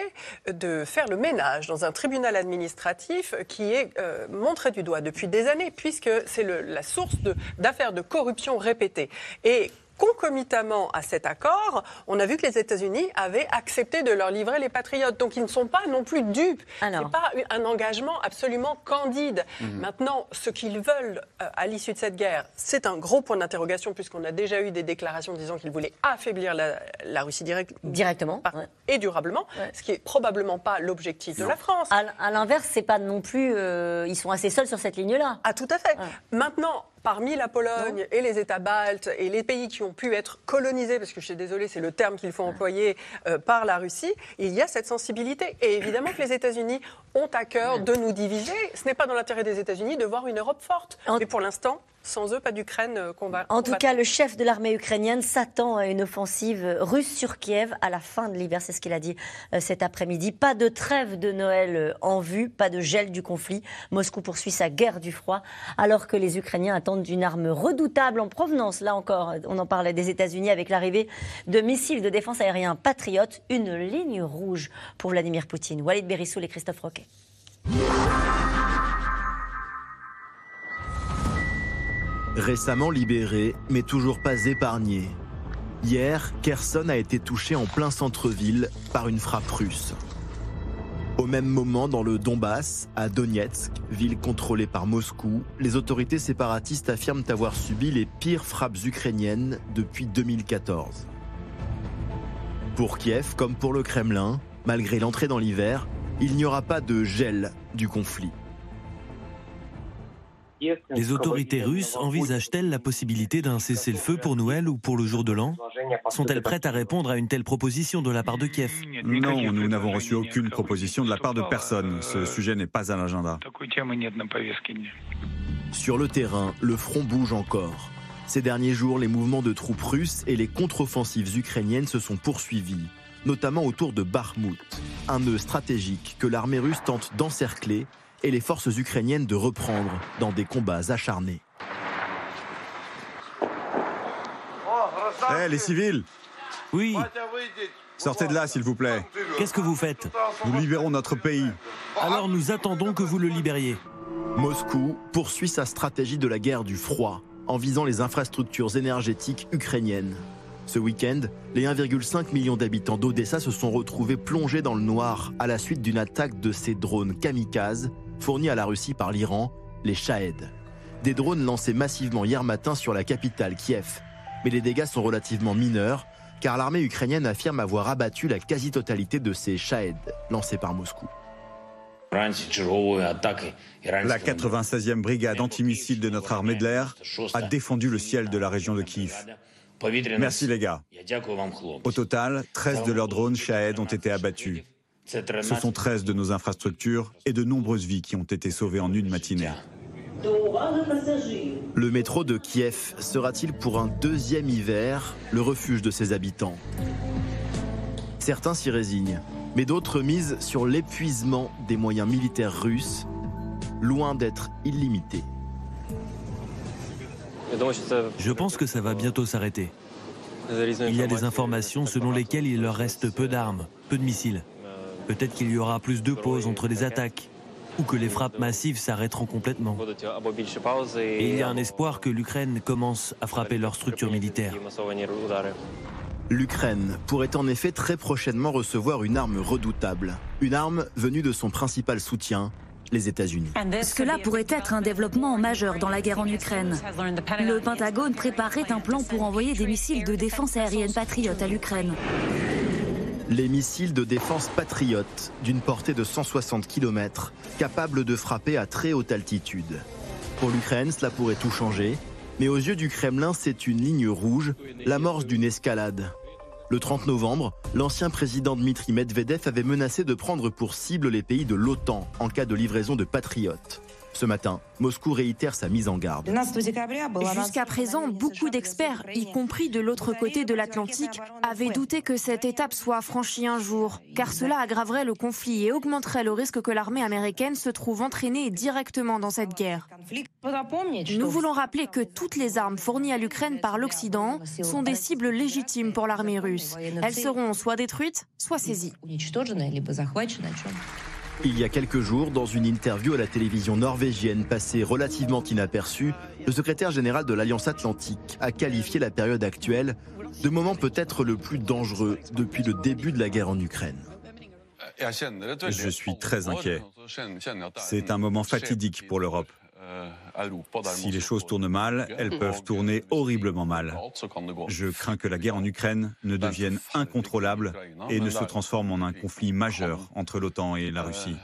de faire le ménage dans un tribunal administratif qui est montré du doigt depuis des années, puisque c'est la source d'affaires de, corruption répétées. Et concomitamment à cet accord, on a vu que les États-Unis avaient accepté de leur livrer les patriotes. Donc ils ne sont pas non plus dupes. Ce n'est pas un engagement absolument candide. Mhm. Maintenant, ce qu'ils veulent euh, à l'issue de cette guerre, c'est un gros point d'interrogation puisqu'on a déjà eu des déclarations disant qu'ils voulaient affaiblir la, Russie directement et durablement, ce qui est probablement pas l'objectif de la France. À, l'inverse, c'est pas non plus. Euh, ils sont assez seuls sur cette ligne-là. Ah, tout à fait. Maintenant, parmi la Pologne et les États baltes et les pays qui ont pu être colonisés, parce que je suis désolée, c'est le terme qu'il faut employer, euh, par la Russie, il y a cette sensibilité. Et évidemment que les États-Unis ont à cœur de nous diviser. Ce n'est pas dans l'intérêt des États-Unis de voir une Europe forte. Mais pour l'instant, sans eux, pas d'Ukraine euh, qu'on va. En tout cas, le chef de l'armée ukrainienne s'attend à une offensive russe sur Kiev à la fin de l'hiver. C'est ce qu'il a dit euh, cet après-midi. Pas de trêve de Noël euh, en vue, pas de gel du conflit. Moscou poursuit sa guerre du froid, alors que les Ukrainiens attendent une arme redoutable en provenance, là encore, on en parlait des États-Unis avec l'arrivée de missiles de défense aérien patriotes, une ligne rouge pour Vladimir Poutine. Walid Berissoul et Christophe Roquet. Récemment libéré, mais toujours pas épargné. Hier, Kherson a été touché en plein centre-ville par une frappe russe. Au même moment, dans le Donbass, à Donetsk, ville contrôlée par Moscou, les autorités séparatistes affirment avoir subi les pires frappes ukrainiennes depuis 2014. Pour Kiev, comme pour le Kremlin, malgré l'entrée dans l'hiver, il n'y aura pas de gel du conflit. Les autorités russes envisagent-elles la possibilité d'un cessez-le-feu pour Noël ou pour le jour de l'an? Sont-elles prêtes à répondre à une telle proposition de la part de Kiev? Non, nous n'avons reçu aucune proposition de la part de personne. Ce sujet n'est pas à l'agenda. Sur le terrain, le front bouge encore. Ces derniers jours, les mouvements de troupes russes et les contre-offensives ukrainiennes se sont poursuivis, notamment autour de Bakhmut, un nœud stratégique que l'armée russe tente d'encercler et les forces ukrainiennes de reprendre dans des combats acharnés. Eh, les civils Oui. Sortez de là, s'il vous plaît. Qu'est-ce que vous faites Nous libérons notre pays. Alors nous attendons que vous le libériez. Moscou poursuit sa stratégie de la guerre du froid en visant les infrastructures énergétiques ukrainiennes. Ce week-end, les 1,5 million d'habitants d'Odessa se sont retrouvés plongés dans le noir à la suite d'une attaque de ces drones kamikazes fournis à la Russie par l'Iran, les Shahed. Des drones lancés massivement hier matin sur la capitale Kiev. Mais les dégâts sont relativement mineurs car l'armée ukrainienne affirme avoir abattu la quasi-totalité de ces Shahed lancés par Moscou. La 96e brigade antimissiles de notre armée de l'air a défendu le ciel de la région de Kiev. Merci les gars. Au total, 13 de leurs drones Shahed ont été abattus. Ce sont 13 de nos infrastructures et de nombreuses vies qui ont été sauvées en une matinée. Le métro de Kiev sera-t-il pour un deuxième hiver le refuge de ses habitants? Certains s'y résignent, mais d'autres misent sur l'épuisement des moyens militaires russes, loin d'être illimité. Je pense que ça va bientôt s'arrêter. Il y a des informations selon lesquelles il leur reste peu d'armes, peu de missiles. Peut-être qu'il y aura plus de pauses entre les attaques, ou que les frappes massives s'arrêteront complètement. Et il y a un espoir que l'Ukraine commence à frapper leurs structures militaires. L'Ukraine pourrait en effet très prochainement recevoir une arme redoutable, une arme venue de son principal soutien, les États-Unis. Cela pourrait être un développement majeur dans la guerre en Ukraine. Le Pentagone préparait un plan pour envoyer des missiles de défense aérienne patriote à l'Ukraine. Les missiles de défense patriote d'une portée de 160 km, capables de frapper à très haute altitude. Pour l'Ukraine, cela pourrait tout changer, mais aux yeux du Kremlin, c'est une ligne rouge, l'amorce d'une escalade. Le 30 novembre, l'ancien président Dmitri Medvedev avait menacé de prendre pour cible les pays de l'OTAN en cas de livraison de patriotes. Ce matin, Moscou réitère sa mise en garde. Jusqu'à présent, beaucoup d'experts, y compris de l'autre côté de l'Atlantique, avaient douté que cette étape soit franchie un jour, car cela aggraverait le conflit et augmenterait le risque que l'armée américaine se trouve entraînée directement dans cette guerre. Nous voulons rappeler que toutes les armes fournies à l'Ukraine par l'Occident sont des cibles légitimes pour l'armée russe. Elles seront soit détruites, soit saisies. Il y a quelques jours, dans une interview à la télévision norvégienne passée relativement inaperçue, le secrétaire général de l'Alliance Atlantique a qualifié la période actuelle de moment peut-être le plus dangereux depuis le début de la guerre en Ukraine. Je suis très inquiet. C'est un moment fatidique pour l'Europe. Si les choses tournent mal, elles peuvent tourner horriblement mal. Je crains que la guerre en Ukraine ne devienne incontrôlable et ne se transforme en un conflit majeur entre l'OTAN et la Russie.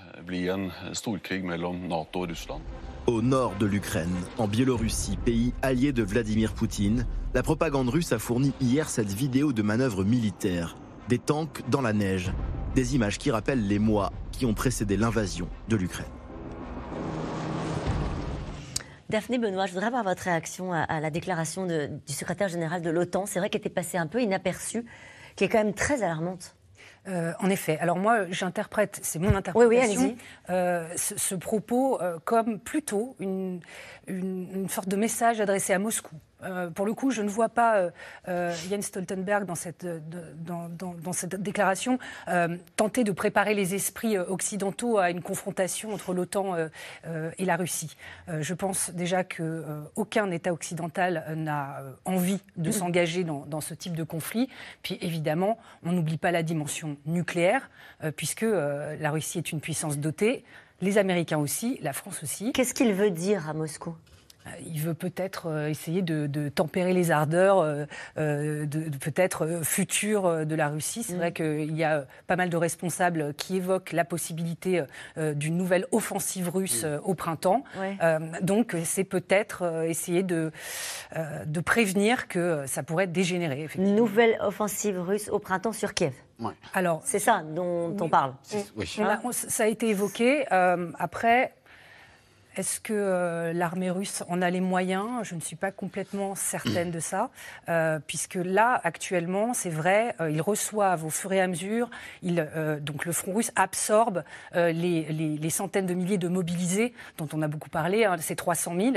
Au nord de l'Ukraine, en Biélorussie, pays allié de Vladimir Poutine, la propagande russe a fourni hier cette vidéo de manœuvre militaire. Des tanks dans la neige. Des images qui rappellent les mois qui ont précédé l'invasion de l'Ukraine. Daphné Benoît, je voudrais avoir votre réaction à, la déclaration du secrétaire général de l'OTAN. C'est vrai qu'elle était passée un peu inaperçue, qui est quand même très alarmante. Euh, en effet. Alors moi, j'interprète, c'est mon interprétation, euh, ce, propos euh, comme plutôt une, une, sorte de message adressé à Moscou. Euh, pour le coup, je ne vois pas euh, euh, Jens Stoltenberg dans cette, dans, cette déclaration tenter de préparer les esprits occidentaux à une confrontation entre l'OTAN et la Russie. je pense déjà qu'aucun État occidental n'a envie de mm. s'engager dans, dans, ce type de conflit. Puis évidemment, on n'oublie pas la dimension nucléaire, puisque la Russie est une puissance dotée, les Américains aussi, la France aussi. Qu'est-ce qu'il veut dire à Moscou? Il veut peut-être euh, essayer de, tempérer les ardeurs, euh, de, peut-être futures de la Russie. C'est mm. vrai qu'il y a pas mal de responsables qui évoquent la possibilité d'une nouvelle offensive russe mm. au printemps. donc c'est peut-être essayer de, de prévenir que ça pourrait dégénérer. Une nouvelle offensive russe au printemps sur Kiev. Alors, c'est ça dont on parle. Oui. ça a été évoqué. après, Est-ce que euh, l'armée russe en a les moyens? Je ne suis pas complètement certaine de ça, euh, puisque là, actuellement, c'est vrai, ils reçoivent au fur et à mesure, donc le front russe absorbe les, centaines de milliers de mobilisés dont on a beaucoup parlé, hein, ces 300 000.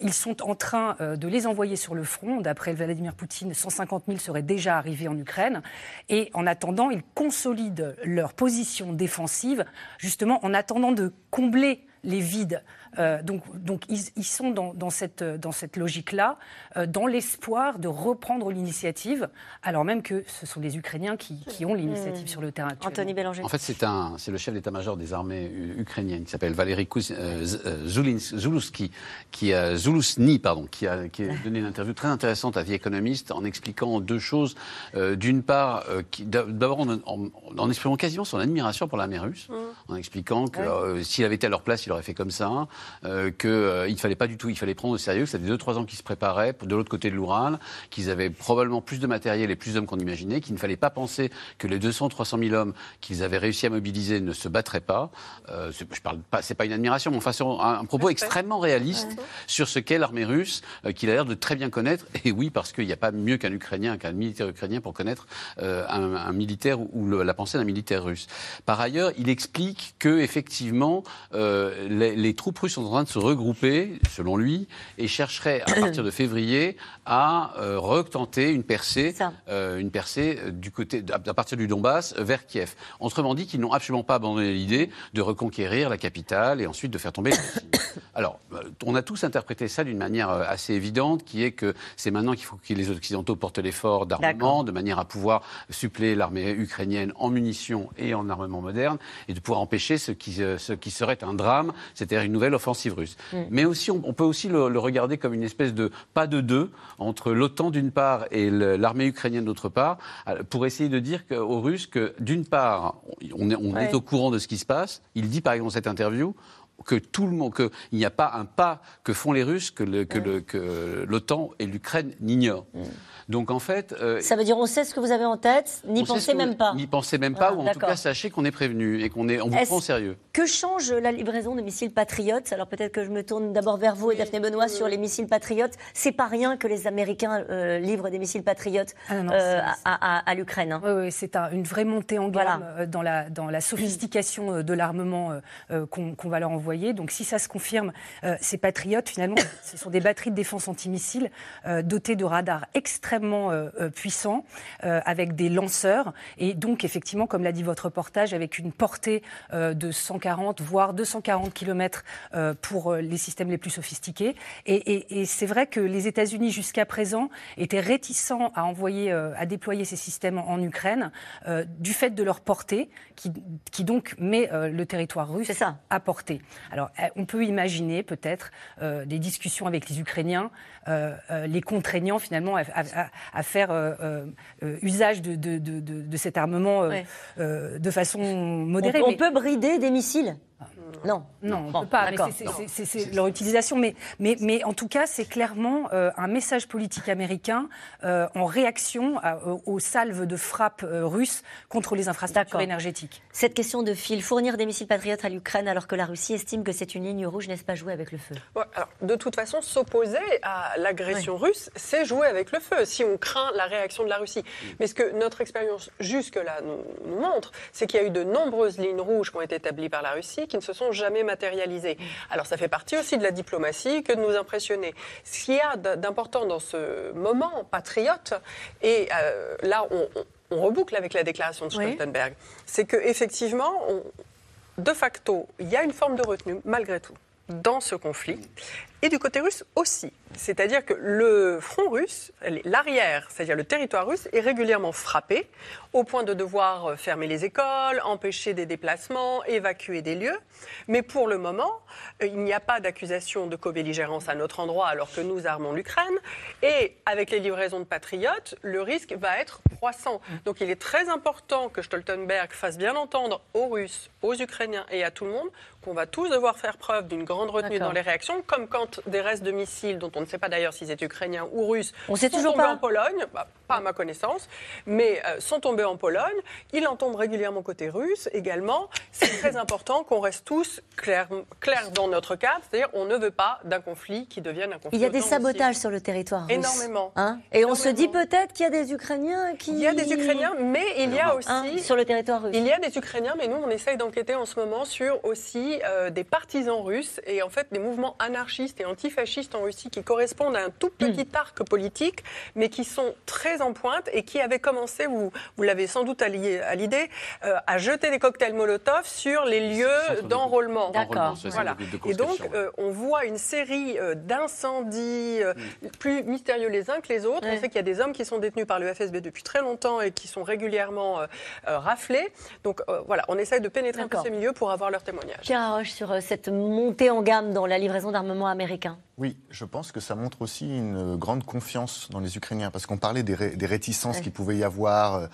ils sont en train de les envoyer sur le front. D'après Vladimir Poutine, 150 000 seraient déjà arrivés en Ukraine. Et en attendant, ils consolident leur position défensive, justement en attendant de combler les vides euh, donc, donc ils, sont dans, cette, dans cette logique-là, euh, dans l'espoir de reprendre l'initiative, alors même que ce sont les Ukrainiens qui, ont l'initiative hmm. sur le terrain. Anthony Bélanger. En fait, c'est, un, c'est le chef d'état-major des armées ukrainiennes qui s'appelle Valéry euh, Zuluski, qui a, Zulusny, pardon, qui a, qui a donné une interview très intéressante à Vie économiste en expliquant deux choses. d'une part, qui, d'abord en, en, exprimant quasiment son admiration pour l'armée russe, hmm. en expliquant que s'il avait été à leur place, il aurait fait comme ça. Euh, qu'il euh, ne fallait pas du tout, il fallait prendre au sérieux, que ça faisait 2-3 ans qu'ils se préparaient de l'autre côté de l'Oural, qu'ils avaient probablement plus de matériel et plus d'hommes qu'on imaginait, qu'il ne fallait pas penser que les 200-300 000 hommes qu'ils avaient réussi à mobiliser ne se battraient pas. Euh, je parle pas, c'est pas une admiration, mais enfin, un, un propos extrêmement réaliste sur ce qu'est l'armée russe, euh, qu'il a l'air de très bien connaître. <laughs> Et oui, parce qu'il n'y a pas mieux qu'un Ukrainien, qu'un militaire ukrainien pour connaître un, un, militaire ou, la pensée d'un militaire russe. Par ailleurs, il explique que effectivement, les, les troupes russes sont en train de se regrouper, selon lui, et chercherait à <coughs> partir de février à euh, retenter une percée, euh, une percée euh, du côté, à partir du Donbass vers Kiev. Autrement dit, qu'ils n'ont absolument pas abandonné l'idée de reconquérir la capitale et ensuite de faire tomber. <coughs> Alors, on a tous interprété ça d'une manière assez évidente, qui est que c'est maintenant qu'il faut que les Occidentaux portent l'effort d'armement, de manière à pouvoir suppléer l'armée ukrainienne en munitions et en armement moderne, et de pouvoir empêcher ce qui, ce qui serait un drame, c'est-à-dire une nouvelle offensive russe. Mm. Mais aussi, on, peut aussi le, le, regarder comme une espèce de pas de deux entre l'OTAN d'une part et l'armée ukrainienne d'autre part, euh, pour essayer de dire aux Russes que d'une part, on, est, on est, au courant de ce qui se passe. Il dit par exemple dans cette interview que tout le monde, qu'il n'y a pas un pas que font les Russes que l'OTAN et l'Ukraine n'ignorent. Mm. Donc en fait. Euh, ça veut dire on sait ce que vous avez en tête, n'y pensez même pas. N'y pensez même pas, ou en tout cas sachez qu'on est prévenu et qu'on est, on vous prend au sérieux. Que change la livraison des missiles patriotes? Alors peut-être que je me tourne d'abord vers vous et Daphné Benoît sur les missiles patriotes. C'est pas rien que les Américains euh, livrent des missiles patriotes ah euh, à, l'Ukraine. Hein. Oui, oui c'est une vraie montée en gamme dans, la, dans la sophistication de l'armement qu'on va leur envoyer. Donc si ça se confirme, ces patriotes, finalement, ce sont des batteries de défense antimissiles dotées de radars extrêmement extrêmement euh, euh, puissant, euh, avec des lanceurs, et donc effectivement, comme l'a dit votre reportage, avec une portée de 140 voire 240 km pour les systèmes les plus sophistiqués. Et, c'est vrai que les États-Unis jusqu'à présent étaient réticents à envoyer, à déployer ces systèmes en, Ukraine, du fait de leur portée, qui, qui donc met le territoire russe à portée. Alors, on peut imaginer peut-être des discussions avec les Ukrainiens, les contraignant finalement à, à, faire euh, euh, usage de, de, de, de, cet armement euh, de façon modérée. On, peut brider des missiles? Non, non, on ne peut pas. C'est leur utilisation. Mais, mais, mais en tout cas, c'est clairement euh, un message politique américain euh, en réaction aux salves de frappe euh, russes contre les infrastructures énergétiques. Cette question de fil, fournir des missiles patriotes à l'Ukraine alors que la Russie estime que c'est une ligne rouge, n'est-ce pas jouer avec le feu? Alors, De toute façon, s'opposer à l'agression russe, c'est jouer avec le feu, si on craint la réaction de la Russie. Mais ce que notre expérience jusque-là nous, nous montre, c'est qu'il y a eu de nombreuses lignes rouges qui ont été établies par la Russie qui ne se sont jamais matérialisées. Alors ça fait partie aussi de la diplomatie que de nous impressionner. Ce qu'il y a d'important dans ce moment patriote, et euh, là on, reboucle avec la déclaration de Stoltenberg, c'est qu'effectivement, de facto, il y a une forme de retenue, malgré tout, dans ce conflit. Et du côté russe aussi. C'est-à-dire que le front russe, l'arrière, c'est-à-dire le territoire russe, est régulièrement frappé au point de devoir euh, fermer les écoles, empêcher des déplacements, évacuer des lieux. Mais pour le moment, euh, il n'y a pas d'accusation de co-belligérance à notre endroit alors que nous armons l'Ukraine. Et avec les livraisons de patriotes, le risque va être croissant. Donc il est très important que Stoltenberg fasse bien entendre aux Russes, aux Ukrainiens et à tout le monde qu'on va tous devoir faire preuve d'une grande retenue dans les réactions, comme quand des restes de missiles, dont on ne sait pas d'ailleurs s'ils étaient ukrainiens ou russes, on sait sont toujours tombés pas. en Pologne, bah, pas à ma connaissance, mais euh, sont tombés en Pologne. Il en tombe régulièrement côté russe également. C'est très <coughs> important qu'on reste tous clairs clairs dans notre cadre, c'est-à-dire on ne veut pas d'un conflit qui devienne un conflit. Il y a des sabotages aussi. sur le territoire russe. Énormément. Hein Et on se dit peut-être qu'il y a des Ukrainiens qui. Il y a des Ukrainiens, mais il y a aussi Hein, sur le territoire russe. Il y a des Ukrainiens, mais nous, on essaye d'enquêter en ce moment sur aussi euh, des partisans russes et en fait des mouvements anarchistes et antifascistes en Russie qui correspondent à un tout petit Hmm. arc politique, mais qui sont très en pointe et qui avaient commencé, vous, vous l'avez sans doute allié à l'idée, euh, à jeter des cocktails Molotov sur les lieux d'enrôlement. D'accord. Voilà. Et donc, euh, on voit une série euh, d'incendies euh, plus mystérieux les uns que les autres. Ouais. On sait qu'il y a des hommes qui sont détenus par le FSB depuis très longtemps et qui sont régulièrement euh, euh, raflés. Donc euh, voilà, on essaye de pénétrer un peu ces milieux pour avoir leur témoignage. Pierre Arroche sur euh, cette montée en gamme dans la livraison d'armement américain. Oui, je pense que ça montre aussi une grande confiance dans les Ukrainiens, parce qu'on parlait des, ré- des réticences Ouais. qu'il pouvait y avoir euh,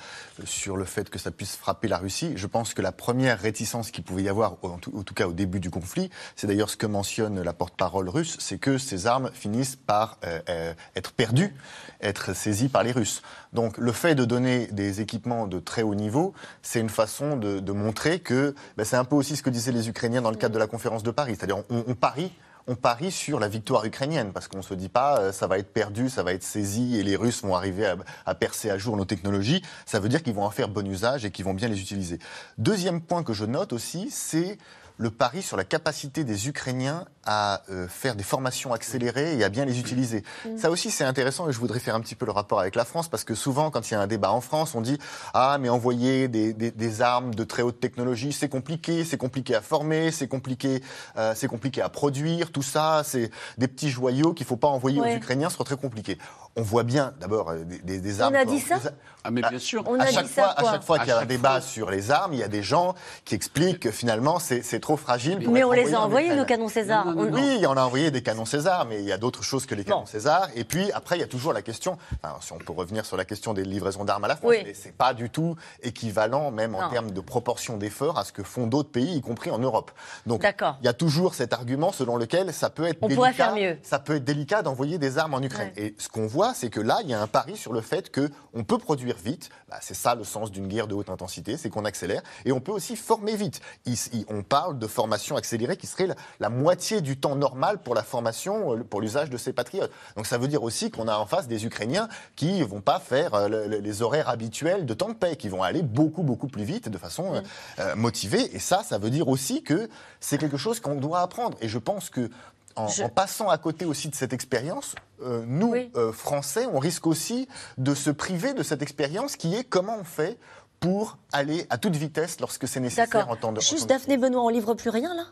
sur le fait que ça puisse frapper la Russie. Je pense que la première réticence qu'il pouvait y avoir, en tout, en tout cas au début du conflit, c'est d'ailleurs ce que mentionne la porte-parole russe, c'est que ces armes finissent par euh, euh, être perdues, être saisies par les Russes. Donc le fait de donner des équipements de très haut niveau, c'est une façon de, de montrer que ben, c'est un peu aussi ce que disaient les Ukrainiens dans le cadre de la conférence de Paris, c'est-à-dire on, on parie on parie sur la victoire ukrainienne parce qu'on se dit pas euh, ça va être perdu, ça va être saisi et les Russes vont arriver à, à percer à jour nos technologies. Ça veut dire qu'ils vont en faire bon usage et qu'ils vont bien les utiliser. Deuxième point que je note aussi, c'est le pari sur la capacité des Ukrainiens à euh, faire des formations accélérées et à bien les utiliser. Ça aussi, c'est intéressant et je voudrais faire un petit peu le rapport avec la France parce que souvent, quand il y a un débat en France, on dit Ah, mais envoyer des, des- des armes de très haute technologie, c'est compliqué, c'est compliqué à former, c'est compliqué, euh, c'est compliqué à produire, tout ça, c'est des petits joyaux qu'il faut pas envoyer Ouais. aux Ukrainiens, ce serait très compliqué. On voit bien, d'abord, euh, des, des- des armes. a dit ça des Ah, mais bien sûr. On à a chaque dit ça, fois, à chaque fois qu'il y a un débat fois. sur les armes, il y a des gens qui expliquent que finalement c'est trop fragile. pour Mais être on les a en envoyés, nos canons César. Non, non, On- non, Oui, on a envoyé des canons César, mais il y a d'autres choses que les canons. César. Et puis après, il y a toujours la question, enfin, si on peut revenir sur la question des livraisons d'armes à la France, Oui. mais c'est pas du tout équivalent, même en termes de proportion d'efforts, à ce que font d'autres pays, y compris en Europe. Donc, il y a toujours cet argument selon lequel ça peut être On délicat. pourrait faire mieux. Ça peut être délicat d'envoyer des armes en Ukraine. Et ce qu'on voit, c'est que là, il y a un pari sur le fait que on peut produire vite. Bah, c'est ça le sens d'une guerre de haute intensité, c'est qu'on accélère. Et on peut aussi former vite. Ici, on parle de formation accélérée qui serait la, la moitié du temps normal pour la formation, euh, pour l'usage de ces patriotes. Donc ça veut dire aussi qu'on a en face des Ukrainiens qui vont pas faire euh, le- le- les horaires habituels de temps de paix, qui vont aller beaucoup, beaucoup plus vite de façon euh, motivée. Et ça, ça veut dire aussi que c'est quelque chose qu'on doit apprendre. Et je pense que en, Je- en passant à côté aussi de cette expérience, euh, nous, Oui. euh, Français, on risque aussi de se priver de cette expérience qui est comment on fait pour aller à toute vitesse lorsque c'est nécessaire en temps de Juste Daphné Benoît, on livre plus rien là?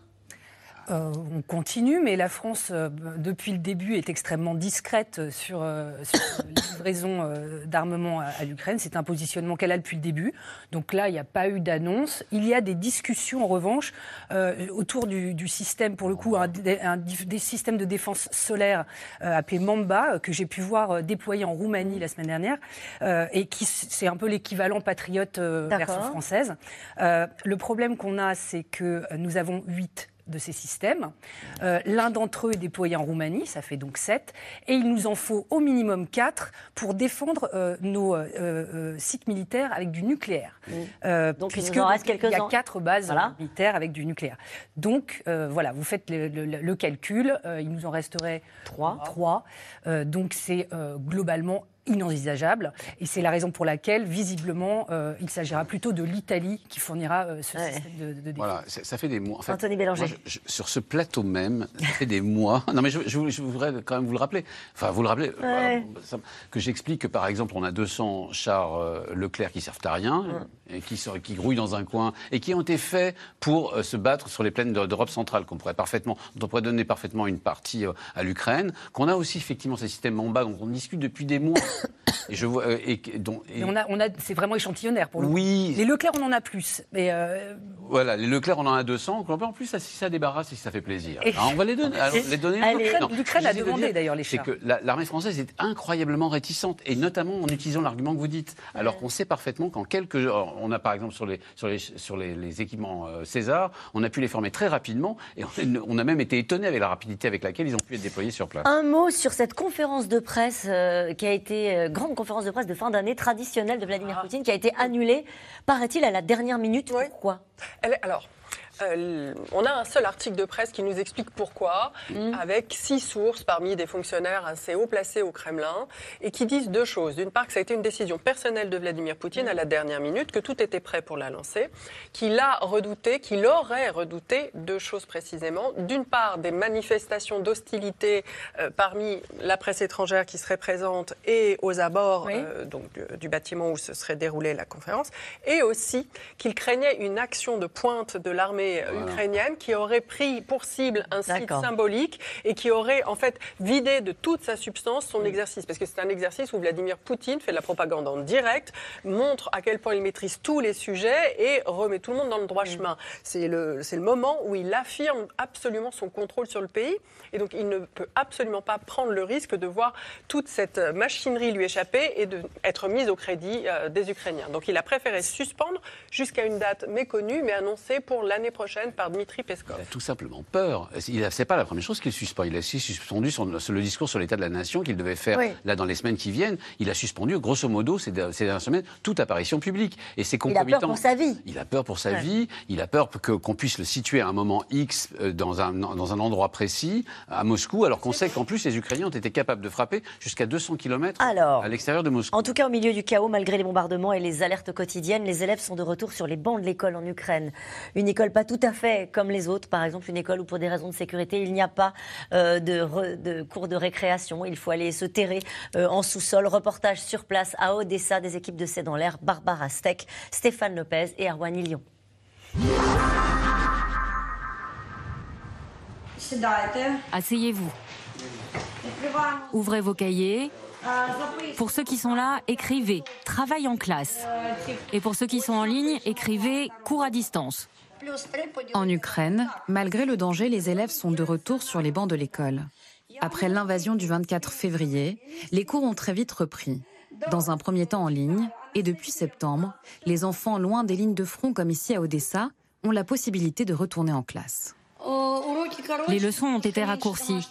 Euh, on continue, mais la France, euh, depuis le début, est extrêmement discrète sur, euh, sur la livraison d'armement à, à l'Ukraine. C'est un positionnement qu'elle a depuis le début. Donc là, il n'y a pas eu d'annonce. Il y a des discussions, en revanche, autour du, du système, pour le coup, un, des- un des systèmes de défense solaire appelé Mamba, que j'ai pu voir déployé en Roumanie la semaine dernière, et qui c'est un peu l'équivalent patriote version française. Le problème qu'on a, c'est que nous avons huit de ces systèmes. Euh, L'un d'entre eux est déployé en Roumanie, ça fait donc sept, et il nous en faut au minimum quatre pour défendre euh, nos euh, sites militaires avec du nucléaire. Donc, il nous puisque en reste il y a quelques-uns. quatre bases Voilà. militaires avec du nucléaire. Donc voilà, vous faites le, le- le calcul, il nous en resterait Trois. trois. Euh, donc c'est globalement inenvisageable. Et c'est la raison pour laquelle, visiblement, euh, il s'agira plutôt de l'Italie qui fournira euh, ce Ouais. système de, de défense. Voilà, ça ça fait des mois. en fait, Anthony Bélanger. moi, je- je- sur ce plateau même, ça fait des mois. <laughs> Non, mais je, je- je voudrais quand même vous le rappeler. Enfin, vous le rappeler. euh, ça- que j'explique que, par exemple, on a 200 chars euh, Leclerc qui servent à rien, et qui, grouillent dans un coin, et qui ont été faits pour euh, se battre sur les plaines de- d'Europe centrale, qu'on pourrait parfaitement, dont on pourrait donner parfaitement une partie euh, à l'Ukraine. Qu'on a aussi, effectivement, ces systèmes en bas dont on discute depuis des mois, <laughs> Et je vois. Et, on a, on a, c'est vraiment échantillonnaire pour le Oui. Les Leclerc, on en a plus. Mais Voilà, les Leclerc, on en a 200. En plus, si ça débarrasse, si ça fait plaisir. on va les donner. <laughs> les donner L'Ukraine a demandé d'ailleurs les chars. C'est que l'armée française est incroyablement réticente, et notamment en utilisant l'argument que vous dites. Alors qu'on sait parfaitement qu'en quelques. On a par exemple sur les, sur les, sur les, équipements César, on a pu les former très rapidement, et on, a même été étonné avec la rapidité avec laquelle ils ont pu être déployés sur place. Un mot sur cette conférence de presse euh, qui a été euh, grande conférence de presse de fin d'année traditionnelle de Vladimir ah. Poutine, qui a été annulée, paraît-il, à la dernière minute. Pourquoi? Elle Alors, euh, on a un seul article de presse qui nous explique pourquoi, mm. avec six sources parmi des fonctionnaires assez haut placés au Kremlin, et qui disent deux choses. D'une part, que ça a été une décision personnelle de Vladimir Poutine à la dernière minute, que tout était prêt pour la lancer, qu'il a redouté, qu'il aurait redouté deux choses précisément. D'une part, des manifestations d'hostilité euh, parmi la presse étrangère qui serait présente et aux abords euh, donc, du bâtiment où se serait déroulée la conférence, et aussi qu'il craignait une action de pointe de l'armée ukrainienne qui aurait pris pour cible un site symbolique et qui aurait en fait vidé de toute sa substance son exercice. Parce que c'est un exercice où Vladimir Poutine fait de la propagande en direct, montre à quel point il maîtrise tous les sujets et remet tout le monde dans le droit chemin. C'est le, le moment où il affirme absolument son contrôle sur le pays et donc il ne peut absolument pas prendre le risque de voir toute cette machinerie lui échapper et d'être mise au crédit euh, des Ukrainiens. Donc il a préféré suspendre jusqu'à une date méconnue mais annoncée pour l'année prochaine par Dmitri Peskov. Il a tout simplement peur. Ce n'est pas la première chose qu'il suspend. Il a aussi suspendu son, le discours sur l'état de la nation qu'il devait faire là dans les semaines qui viennent. Il a suspendu, grosso modo, ces, dernières semaines, toute apparition publique. Et c'est Il a peur pour sa vie. Il a peur pour sa vie. Il a peur qu'on puisse le situer à un moment X euh, dans un, dans un endroit précis, à Moscou, alors qu'on sait qu'en plus les Ukrainiens ont été capables de frapper jusqu'à 200 km à l'extérieur de Moscou. En tout cas, au milieu du chaos, malgré les bombardements et les alertes quotidiennes, les élèves sont de retour sur les bancs de l'école en Ukraine. Une école pas tout à fait comme les autres, par exemple une école où pour des raisons de sécurité, il n'y a pas euh, de, cours de récréation, il faut aller se terrer euh, en sous-sol. Reportage sur place à Odessa des équipes de C'est dans l'air, Barbara Steck, Stéphane Lopez et Arwan Lyon. Asseyez-vous. Ouvrez vos cahiers. Pour ceux qui sont là, écrivez travail en classe. Et pour ceux qui sont en ligne, écrivez cours à distance. En Ukraine, malgré le danger, les élèves sont de retour sur les bancs de l'école. Après l'invasion du 24 février, les cours ont très vite repris. Dans un premier temps en ligne, et depuis septembre, les enfants loin des lignes de front comme ici à Odessa ont la possibilité de retourner en classe. Les leçons ont été raccourcies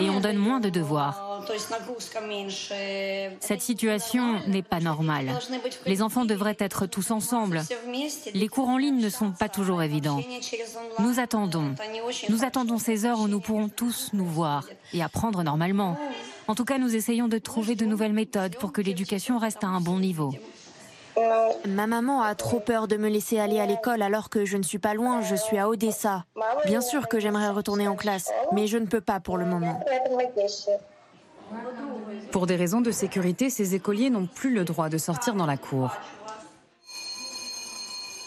et on donne moins de devoirs. Cette situation n'est pas normale. Les enfants devraient être tous ensemble. Les cours en ligne ne sont pas toujours évidents. Nous attendons. Nous attendons ces heures où nous pourrons tous nous voir et apprendre normalement. En tout cas, nous essayons de trouver de nouvelles méthodes pour que l'éducation reste à un bon niveau. Ma maman a trop peur de me laisser aller à l'école alors que je ne suis pas loin, je suis à Odessa. Bien sûr que j'aimerais retourner en classe, mais je ne peux pas pour le moment. Pour des raisons de sécurité, ces écoliers n'ont plus le droit de sortir dans la cour.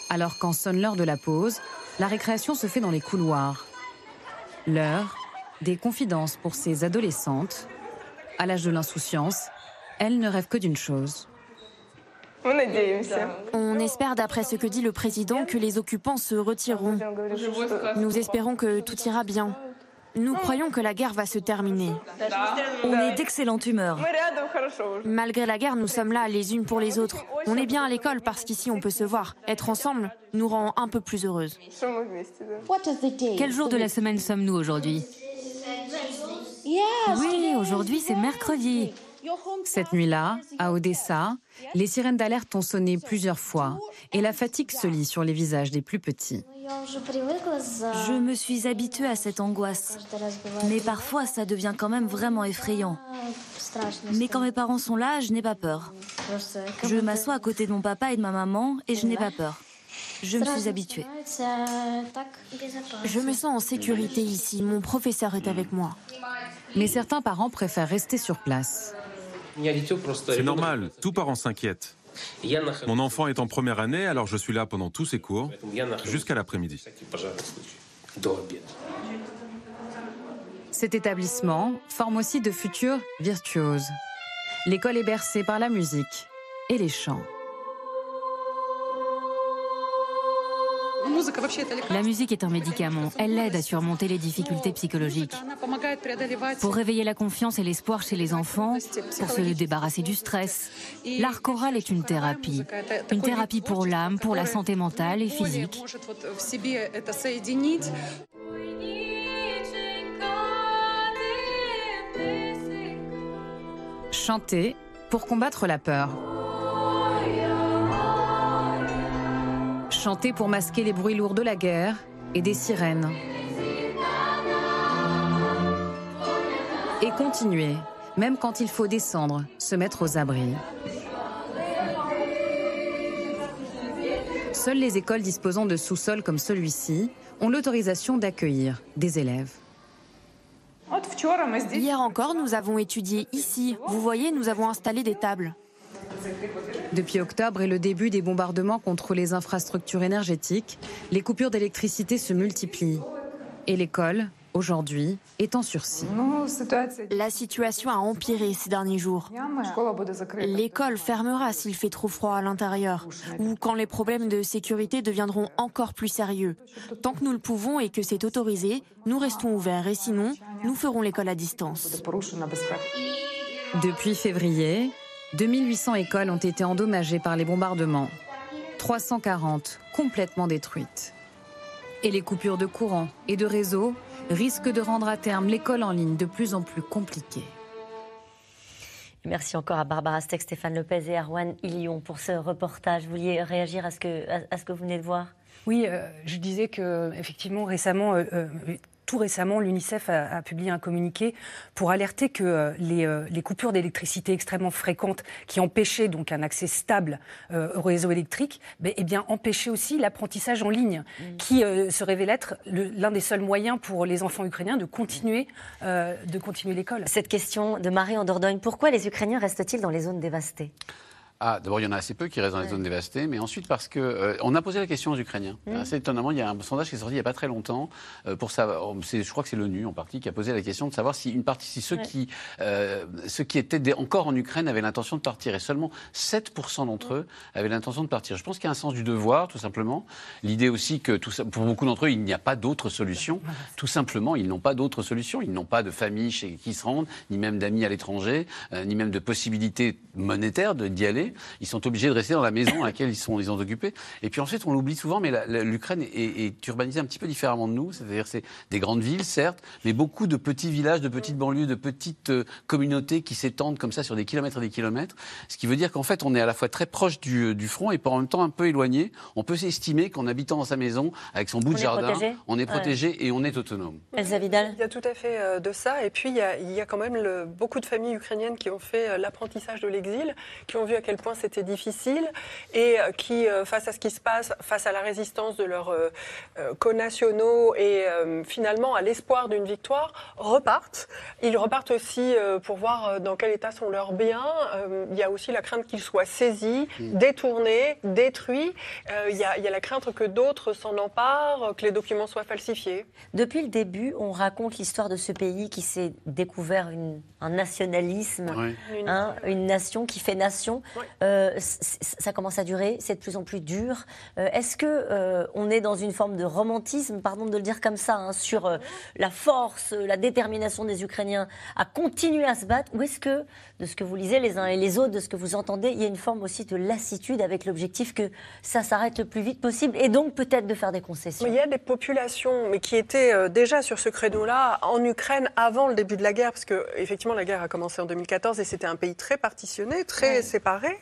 Alors quand sonne l'heure de la pause, la récréation se fait dans les couloirs. L'heure des confidences pour ces adolescentes. À l'âge de l'insouciance, elles ne rêvent que d'une chose on espère, d'après ce que dit le président, que les occupants se retireront. Nous espérons que tout ira bien. Nous croyons que la guerre va se terminer. On est d'excellente humeur. Malgré la guerre, nous sommes là les unes pour les autres. On est bien à l'école parce qu'ici on peut se voir. Être ensemble nous rend un peu plus heureuses. Quel jour de la semaine sommes-nous aujourd'hui? Oui, aujourd'hui c'est mercredi. Cette nuit-là, à Odessa, les sirènes d'alerte ont sonné plusieurs fois et la fatigue se lit sur les visages des plus petits. Je me suis habituée à cette angoisse, mais parfois ça devient quand même vraiment effrayant. Mais quand mes parents sont là, je n'ai pas peur. Je m'assois à côté de mon papa et de ma maman et je n'ai pas peur. Je me suis habituée. Je me sens en sécurité ici. Mon professeur est avec moi. Mais certains parents préfèrent rester sur place. C'est normal, tout parent s'inquiète. Mon enfant est en première année, alors je suis là pendant tous ses cours, jusqu'à l'après-midi. Cet établissement forme aussi de futurs virtuoses. L'école est bercée par la musique et les chants. La musique est un médicament. Elle l'aide à surmonter les difficultés psychologiques. Pour réveiller la confiance et l'espoir chez les enfants, pour se débarrasser du stress. L'art choral est une thérapie. Une thérapie pour l'âme, pour la santé mentale et physique. Chanter pour combattre la peur. Chanter pour masquer les bruits lourds de la guerre et des sirènes. Et continuer, même quand il faut descendre, se mettre aux abris. Seules les écoles disposant de sous-sols comme celui-ci ont l'autorisation d'accueillir des élèves. Hier encore, nous avons étudié ici. Vous voyez, nous avons installé des tables. Depuis octobre et le début des bombardements contre les infrastructures énergétiques, les coupures d'électricité se multiplient. Et l'école, aujourd'hui, est en sursis. La situation a empiré ces derniers jours. L'école fermera s'il fait trop froid à l'intérieur ou quand les problèmes de sécurité deviendront encore plus sérieux. Tant que nous le pouvons et que c'est autorisé, nous restons ouverts et sinon, nous ferons l'école à distance. Depuis février, 2800 écoles ont été endommagées par les bombardements, 340 complètement détruites. Et les coupures de courant et de réseau risquent de rendre à terme l'école en ligne de plus en plus compliquée. Merci encore à Barbara Steck, Stéphane Lopez et Arwan Ilion pour ce reportage. Vous vouliez réagir à ce que, à, ce que vous venez de voir? Oui, euh, je disais que effectivement récemment, euh, euh, tout récemment, l'UNICEF a, publié un communiqué pour alerter que euh, euh, les, coupures d'électricité extrêmement fréquentes qui empêchaient donc un accès stable euh, au réseau électrique, ben, eh bien, empêchaient aussi l'apprentissage en ligne, mm. qui se révèle être l'un des seuls moyens pour les enfants ukrainiens de continuer, de continuer l'école. Cette question de Marie en Dordogne, pourquoi les Ukrainiens restent-ils dans les zones dévastées? Ah, d'abord, il y en a assez peu qui restent dans les zones dévastées, mais ensuite parce que euh, on a posé la question aux Ukrainiens. Mmh. Assez étonnamment, il y a un sondage qui est sorti il n'y a pas très longtemps euh, pour savoir. Je crois que c'est l'ONU en partie qui a posé la question de savoir si une partie, si ceux qui, euh, ceux qui étaient encore en Ukraine avaient l'intention de partir, et seulement 7% d'entre eux avaient l'intention de partir. Je pense qu'il y a un sens du devoir, tout simplement. L'idée aussi que tout ça, pour beaucoup d'entre eux, il n'y a pas d'autre solution. Tout simplement, ils n'ont pas d'autre solution. Ils n'ont pas de famille chez qui se rendent, ni même d'amis à l'étranger, ni même de possibilité monétaire d'y aller. Ils sont obligés de rester dans la maison à laquelle ils sont, ils ont occupés. Et puis ensuite, on l'oublie souvent, mais l'Ukraine est, urbanisée un petit peu différemment de nous. C'est-à-dire, c'est des grandes villes, certes, mais beaucoup de petits villages, de petites banlieues, de petites euh, communautés qui s'étendent comme ça sur des kilomètres et des kilomètres. Ce qui veut dire qu'en fait, on est à la fois très proche du, euh, front et en même temps un peu éloigné. On peut s'estimer qu'en habitant dans sa maison, avec son bout de jardin, on est protégé et on est autonome. Elsa Vidal Il y a tout à fait euh, de ça. Et puis, il y a, il y a quand même le, beaucoup de familles ukrainiennes qui ont fait l'apprentissage de l'exil, qui ont vu à quel point c'était difficile et euh, qui, euh, face à ce qui se passe, face à la résistance de leurs euh, connationaux et finalement à l'espoir d'une victoire, repartent. Ils repartent aussi pour voir dans quel état sont leurs biens. Il y a aussi la crainte qu'ils soient saisis, mm. détournés, détruits. Il y, a, il y a la crainte que d'autres s'en emparent, que les documents soient falsifiés. Depuis le début, on raconte l'histoire de ce pays qui s'est découvert une, un nationalisme, hein, une nation qui fait nation ça commence à durer, c'est de plus en plus dur. Euh, est-ce que euh, on est dans une forme de romantisme, pardon de le dire comme ça, hein, sur euh, la force, la détermination des Ukrainiens à continuer à se battre, ou est-ce que, de ce que vous lisez les uns et les autres, de ce que vous entendez, il y a une forme aussi de lassitude avec l'objectif que ça s'arrête le plus vite possible et donc peut-être de faire des concessions? Il y a des populations, mais qui étaient déjà sur ce créneau-là en Ukraine avant le début de la guerre, parce que effectivement la guerre a commencé en 2014 et c'était un pays très partitionné, très séparé.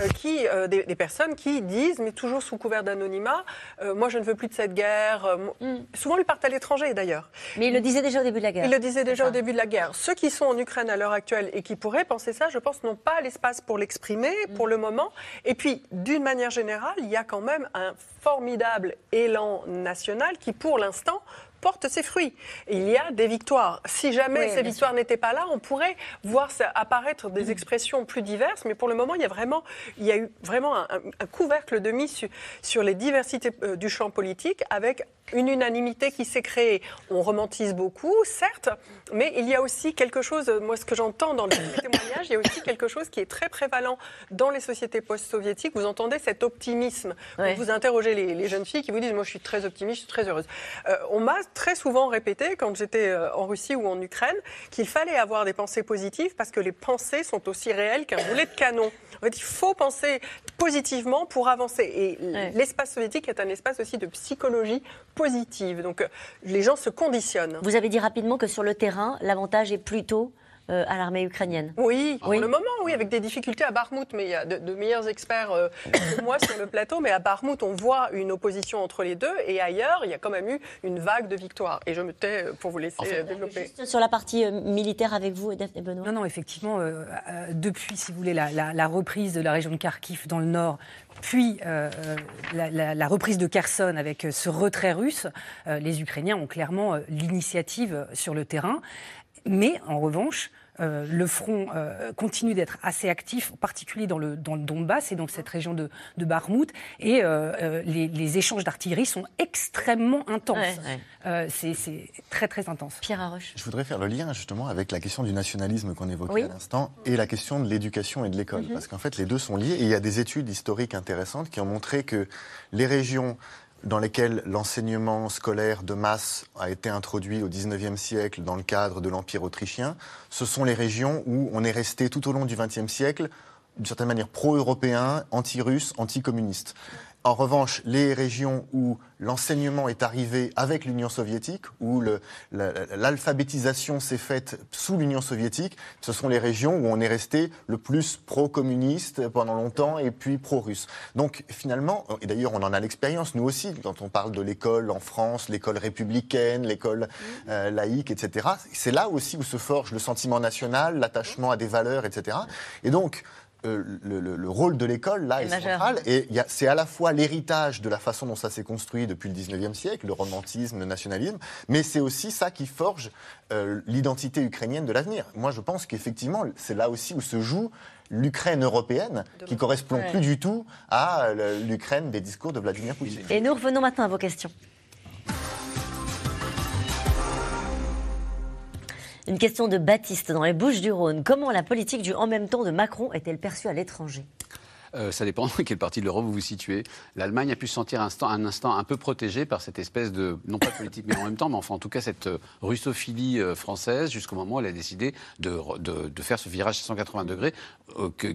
Euh, qui, euh, des, personnes qui disent, mais toujours sous couvert d'anonymat, euh, moi je ne veux plus de cette guerre. Mm. Souvent, ils partent à l'étranger d'ailleurs. Mais ils le disaient déjà au début de la guerre. Ils le disaient déjà au début de la guerre. Ceux qui sont en Ukraine à l'heure actuelle et qui pourraient penser ça, je pense, n'ont pas l'espace pour l'exprimer mm. pour le moment. Et puis, d'une manière générale, il y a quand même un formidable élan national qui, pour l'instant, porte ses fruits. Il y a des victoires. Si jamais ces victoires n'étaient pas là, on pourrait voir apparaître des expressions plus diverses, mais pour le moment, il y a vraiment, il y a eu vraiment un, couvercle de mise sur, les diversités euh, du champ politique avec une unanimité qui s'est créée. On romantise beaucoup, certes, mais il y a aussi quelque chose, moi ce que j'entends dans les <coughs> témoignages, il y a aussi quelque chose qui est très prévalent dans les sociétés post-soviétiques. Vous entendez cet optimisme. Vous interrogez les, jeunes filles qui vous disent, moi je suis très optimiste, je suis très heureuse. Euh, on m'a très souvent répété, quand j'étais euh, en Russie ou en Ukraine, qu'il fallait avoir des pensées positives parce que les pensées sont aussi réelles qu'un boulet de canon. En fait, il faut penser positivement pour avancer. Et l'espace soviétique est un espace aussi de psychologie Donc euh, les gens se conditionnent. Vous avez dit rapidement que sur le terrain, l'avantage est plutôt euh, à l'armée ukrainienne. Oui, pour le moment, oui, avec des difficultés à Barmout, mais il y a de, meilleurs experts euh, que moi sur le plateau. Mais à Barmout, on voit une opposition entre les deux, et ailleurs, il y a quand même eu une vague de victoires. Et je me tais pour vous laisser développer. Juste sur la partie militaire avec vous, Daphné Benoît. Non, non, effectivement, depuis, si vous voulez, la, la, reprise de la région de Kharkiv dans le nord, puis la, la, reprise de Kherson avec ce retrait russe, les Ukrainiens ont clairement l'initiative sur le terrain. Mais en revanche, euh, le front euh, continue d'être assez actif, en particulier dans le, dans le Donbass et dans cette région de, de Barmout. Et euh, les, échanges d'artillerie sont extrêmement intenses. c'est très, très intense. Pierre Arroche. Je voudrais faire le lien justement avec la question du nationalisme qu'on évoquait à l'instant et la question de l'éducation et de l'école. Mhm. Parce qu'en fait, les deux sont liés. Et il y a des études historiques intéressantes qui ont montré que les régions dans lesquels l'enseignement scolaire de masse a été introduit au XIXe siècle dans le cadre de l'Empire autrichien, ce sont les régions où on est resté tout au long du XXe siècle, d'une certaine manière, pro-européen, anti-russe, anti-communiste. En revanche, les régions où l'enseignement est arrivé avec l'Union soviétique, où l'alphabétisation s'est faite sous l'Union soviétique, ce sont les régions où on est resté le plus pro-communiste pendant longtemps et puis pro-russe. Donc finalement, et d'ailleurs on en a l'expérience, nous aussi, quand on parle de l'école en France, l'école républicaine, l'école euh, laïque, etc., c'est là aussi où se forge le sentiment national, l'attachement à des valeurs, etc. Et donc, euh, le, rôle de l'école, là, est, central. Et c'est à la fois l'héritage de la façon dont ça s'est construit depuis le 19e siècle, le romantisme, le nationalisme, mais c'est aussi ça qui forge euh, l'identité ukrainienne de l'avenir. Moi, je pense qu'effectivement, c'est là aussi où se joue l'Ukraine européenne, qui correspond plus du tout à euh, l'Ukraine des discours de Vladimir Poutine. Et nous revenons maintenant à vos questions. Une question de Baptiste dans les Bouches du Rhône. Comment la politique du en même temps de Macron est-elle perçue à l'étranger? Euh, ça dépend <laughs> de quelle partie de l'Europe vous vous situez. L'Allemagne a pu se sentir un instant, un instant un peu protégée par cette espèce de, non pas politique, mais en même temps, mais enfin en tout cas cette euh, russophilie euh, française jusqu'au moment où elle a décidé de, de, faire ce virage à 180 degrés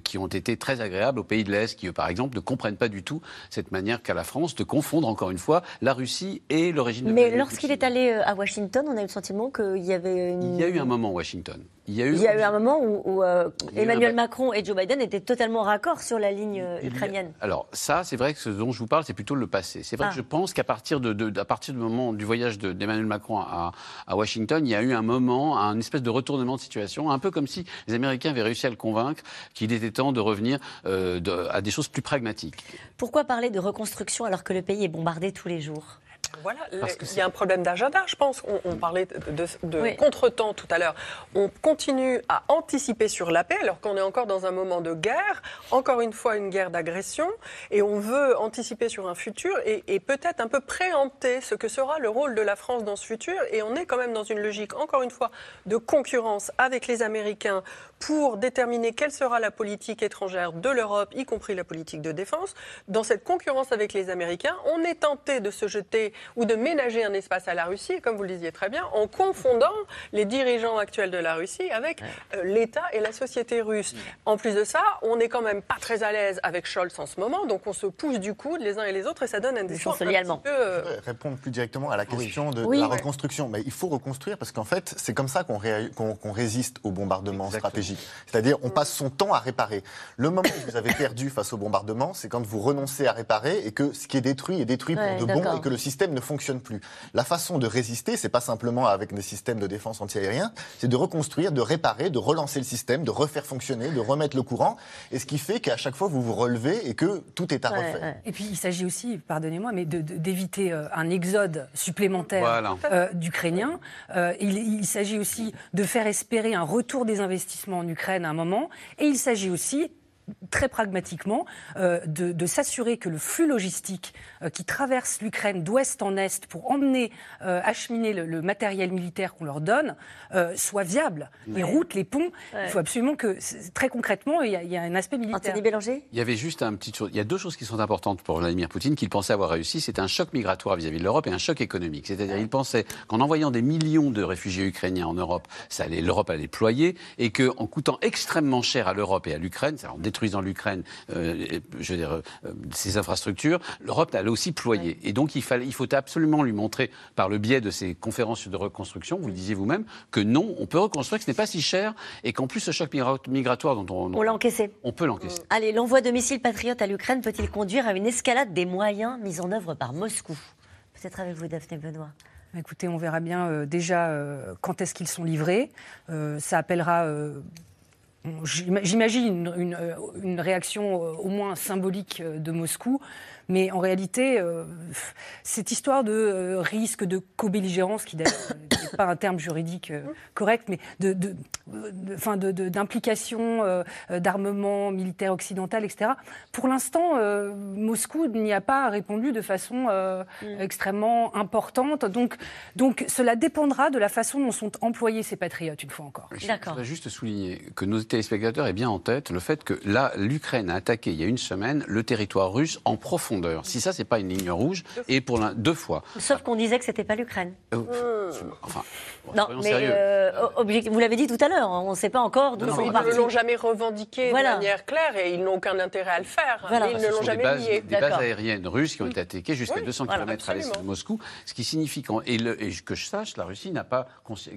qui ont été très agréables aux pays de l'Est, qui eux, par exemple ne comprennent pas du tout cette manière qu'a la France de confondre encore une fois la Russie et le régime. Mais lorsqu'il est allé à Washington, on a eu le sentiment qu'il y avait une... Il y a eu un moment Washington. Il y a eu, un moment où, Emmanuel Macron et Joe Biden étaient totalement raccord sur la ligne ukrainienne. Alors ça, c'est vrai que ce dont je vous parle, c'est plutôt le passé. C'est vrai que ah. je pense qu'à partir, de, à partir du moment du voyage d'Emmanuel Macron à, Washington, il y a eu un moment, un espèce de retournement de situation, un peu comme si les Américains avaient réussi à le convaincre qu'il était temps de revenir euh, à des choses plus pragmatiques. Pourquoi parler de reconstruction alors que le pays est bombardé tous les jours? Voilà, il y a un problème d'agenda, je pense. On, parlait de, de contretemps tout à l'heure. On continue à anticiper sur la paix alors qu'on est encore dans un moment de guerre, encore une fois une guerre d'agression, et on veut anticiper sur un futur et, et peut-être un peu préempter ce que sera le rôle de la France dans ce futur. Et on est quand même dans une logique, encore une fois, de concurrence avec les Américains pour déterminer quelle sera la politique étrangère de l'Europe, y compris la politique de défense. Dans cette concurrence avec les Américains, on est tenté de se jeter ou de ménager un espace à la Russie, comme vous le disiez très bien, en confondant les dirigeants actuels de la Russie avec euh, l'État et la société russe. En plus de ça, on n'est quand même pas très à l'aise avec Scholz en ce moment, donc on se pousse du coude les uns et les autres et ça donne un discours un petit peu... Euh, répondre plus directement à la question de, la reconstruction. Mais il faut reconstruire parce qu'en fait, c'est comme ça qu'on résiste au bombardement stratégique. C'est-à-dire, on passe son temps à réparer. Le moment où vous avez perdu face au bombardement, c'est quand vous renoncez à réparer et que ce qui est détruit est détruit pour de bon et que le système ne fonctionne plus. La façon de résister, c'est pas simplement avec des systèmes de défense antiaérien, c'est de reconstruire, de réparer, de relancer le système, de refaire fonctionner, de remettre le courant. Et ce qui fait qu'à chaque fois, vous vous relevez et que tout est à refaire. Et puis, il s'agit aussi, pardonnez-moi, mais d'éviter euh, un exode supplémentaire euh, d'Ukrainiens. Euh, il, il s'agit aussi de faire espérer un retour des investissements en Ukraine à un moment. Et il s'agit aussi très pragmatiquement euh, de, s'assurer que le flux logistique euh, qui traverse l'Ukraine d'ouest en est pour emmener, euh, acheminer le, matériel militaire qu'on leur donne soit viable. Les routes, les ponts, il faut absolument que, très concrètement, il y, a, un aspect militaire. Anthony Bélanger? Il y avait juste un petit Il y a deux choses qui sont importantes pour Vladimir Poutine qu'il pensait avoir réussi. C'est un choc migratoire vis-à-vis de l'Europe et un choc économique. C'est-à-dire, il pensait qu'en envoyant des millions de réfugiés ukrainiens en Europe, ça allait, l'Europe allait ployer et qu'en coûtant extrêmement cher à l'Europe et à l'Ukraine, en détruisant l'Ukraine, euh, je veux dire, euh, ses infrastructures, l'Europe allait aussi ployer. Et donc, il, fallait, il faut absolument lui montrer, par le biais de ces conférences de reconstruction, vous le disiez vous-même, que non, on peut reconstruire, que ce n'est pas si cher, et qu'en plus, ce choc migratoire dont on... On l'a encaissé. On peut l'encaisser. Allez, l'envoi de missiles patriotes à l'Ukraine peut-il conduire à une escalade des moyens mis en œuvre par Moscou? Peut-être avec vous, Daphné Benoît. Écoutez, on verra bien euh, déjà quand est-ce qu'ils sont livrés. ça appellera J'imagine une, une, réaction au moins symbolique de Moscou, mais en réalité, euh, cette histoire de euh, risque de co-belligérance, qui d'ailleurs n'est pas un terme juridique euh, correct, mais de, d'implication d'armement militaire occidental, etc. Pour l'instant, Moscou n'y a pas répondu de façon mm. extrêmement importante. Donc, donc cela dépendra de la façon dont sont employés ces patriotes, une fois encore. Je voudrais juste souligner que nos téléspectateurs aient bien en tête le fait que là, l'Ukraine a attaqué il y a une semaine le territoire russe en profondeur si ça, c'est pas une ligne rouge, et pour deux fois. Sauf qu'on disait que c'était pas l'Ukraine. Euh, enfin, non, mais euh, vous l'avez dit tout à l'heure, on ne sait pas encore d'où Ils ne l'ont jamais revendiqué de manière claire et ils n'ont aucun intérêt à le faire. Ils ne l'ont jamais des nié. Des bases aériennes russes qui ont été attaquées jusqu'à 200 km à l'est de Moscou, ce qui signifie et, que je sache, la Russie n'a pas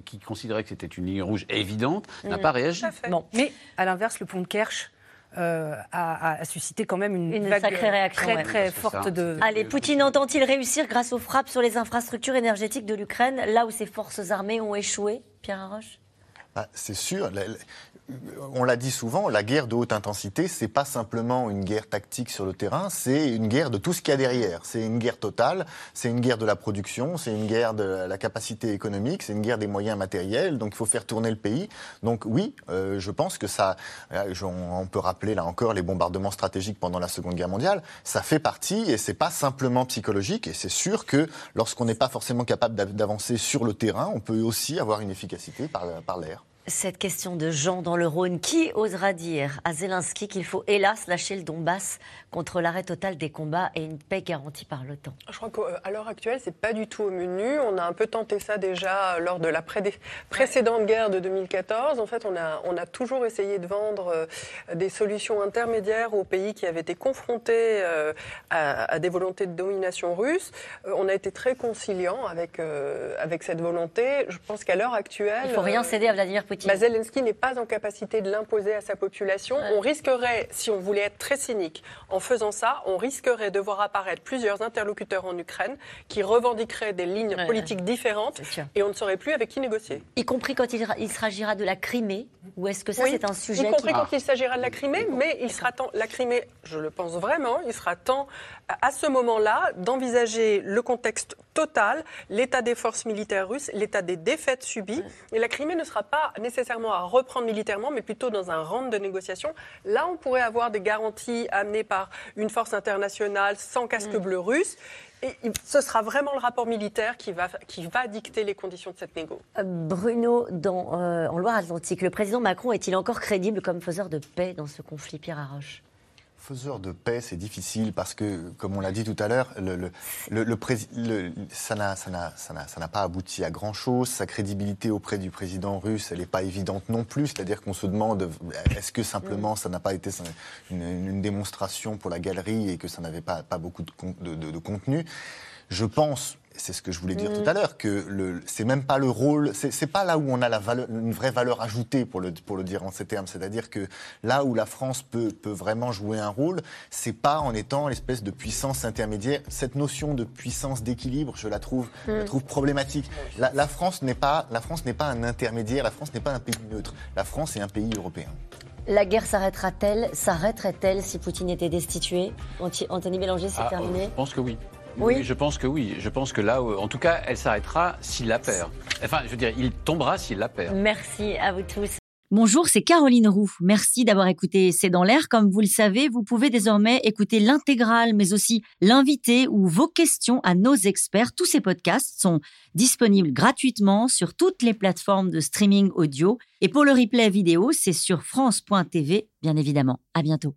qui considérait que c'était une ligne rouge évidente, n'a mm. pas réagi. mais à l'inverse, le pont de Kerch euh, a, suscité quand même une, sacrée réaction très, très forte de. Allez, Poutine entend-il réussir grâce aux frappes sur les infrastructures énergétiques de l'Ukraine, là où ses forces armées ont échoué Pierre Arroche bah, C'est sûr on l'a dit souvent, la guerre de haute intensité, c'est pas simplement une guerre tactique sur le terrain, c'est une guerre de tout ce qu'il y a derrière. C'est une guerre totale, c'est une guerre de la production, c'est une guerre de la capacité économique, c'est une guerre des moyens matériels. Donc il faut faire tourner le pays. Donc oui, euh, je pense que ça, euh, on peut rappeler là encore les bombardements stratégiques pendant la Seconde Guerre mondiale. Ça fait partie et c'est pas simplement psychologique. Et c'est sûr que lorsqu'on n'est pas forcément capable d'avancer sur le terrain, on peut aussi avoir une efficacité par l'air. Cette question de Jean dans le Rhône, qui osera dire à Zelensky qu'il faut hélas lâcher le Donbass contre l'arrêt total des combats et une paix garantie par l'OTAN? Je crois qu'à l'heure actuelle, c'est pas du tout au menu. On a un peu tenté ça déjà lors de la précédente guerre de 2014. En fait, on a, on a toujours essayé de vendre euh, des solutions intermédiaires aux pays qui avaient été confrontés euh, à, des volontés de domination russe. Euh, on a été très conciliant avec, avec cette volonté. Je pense qu'à l'heure actuelle... Il ne faut rien céder à Vladimir Poutine. Bah, Zelensky n'est pas en capacité de l'imposer à sa population. On risquerait, si on voulait être très cynique, en faisant ça, on risquerait de voir apparaître plusieurs interlocuteurs en Ukraine qui revendiqueraient des lignes politiques différentes et on ne saurait plus avec qui négocier. Y compris quand il, s'agira de la Crimée Ou est-ce que ça, c'est un sujet Y compris quand il s'agira de la Crimée, mais il sera temps, la Crimée, je le pense vraiment, il sera temps à ce moment-là d'envisager le contexte total, l'état des forces militaires russes, l'état des défaites subies. Et la Crimée ne sera pas nécessairement à reprendre militairement, mais plutôt dans un round de négociation. Là, on pourrait avoir des garanties amenées par une force internationale sans casque mm. bleu russe. Et ce sera vraiment le rapport militaire qui va, qui va dicter les conditions de cette négo. Euh, Bruno, dans, euh, en Loire-Atlantique, le président Macron est-il encore crédible comme faiseur de paix dans ce conflit, Pierre Arroche faiseur de paix, c'est difficile parce que, comme on l'a dit tout à l'heure, le, le, le, ça n'a pas abouti à grand-chose. Sa crédibilité auprès du président russe, elle n'est pas évidente non plus. C'est-à-dire qu'on se demande, est-ce que simplement ça n'a pas été une, démonstration pour la galerie et que ça n'avait pas, pas beaucoup de, de, de contenu? Je pense c'est ce que je voulais dire tout à l'heure, que c'est même pas le rôle, c'est, pas là où on a la valeur, une vraie valeur ajoutée, pour le, pour le dire en ces termes. C'est-à-dire que là où la France peut, peut vraiment jouer un rôle, c'est pas en étant l'espèce de puissance intermédiaire. Cette notion de puissance d'équilibre, je la trouve, je trouve problématique. La, la, France n'est pas, la France n'est pas un intermédiaire, la France n'est pas un pays neutre. La France est un pays européen. La guerre s'arrêtera-t-elle S'arrêterait-elle si Poutine était destitué? Anthony Bélanger, c'est ah, terminé Je pense que oui. Oui. je pense que oui. Je pense que là, en tout cas, elle s'arrêtera s'il la perd. Enfin, je veux dire, il tombera s'il la perd. Merci à vous tous. Bonjour, c'est Caroline Roux. Merci d'avoir écouté C'est dans l'air. Comme vous le savez, vous pouvez désormais écouter l'intégrale, mais aussi l'invité ou vos questions à nos experts. Tous ces podcasts sont disponibles gratuitement sur toutes les plateformes de streaming audio. Et pour le replay vidéo, c'est sur France.tv, bien évidemment. À bientôt.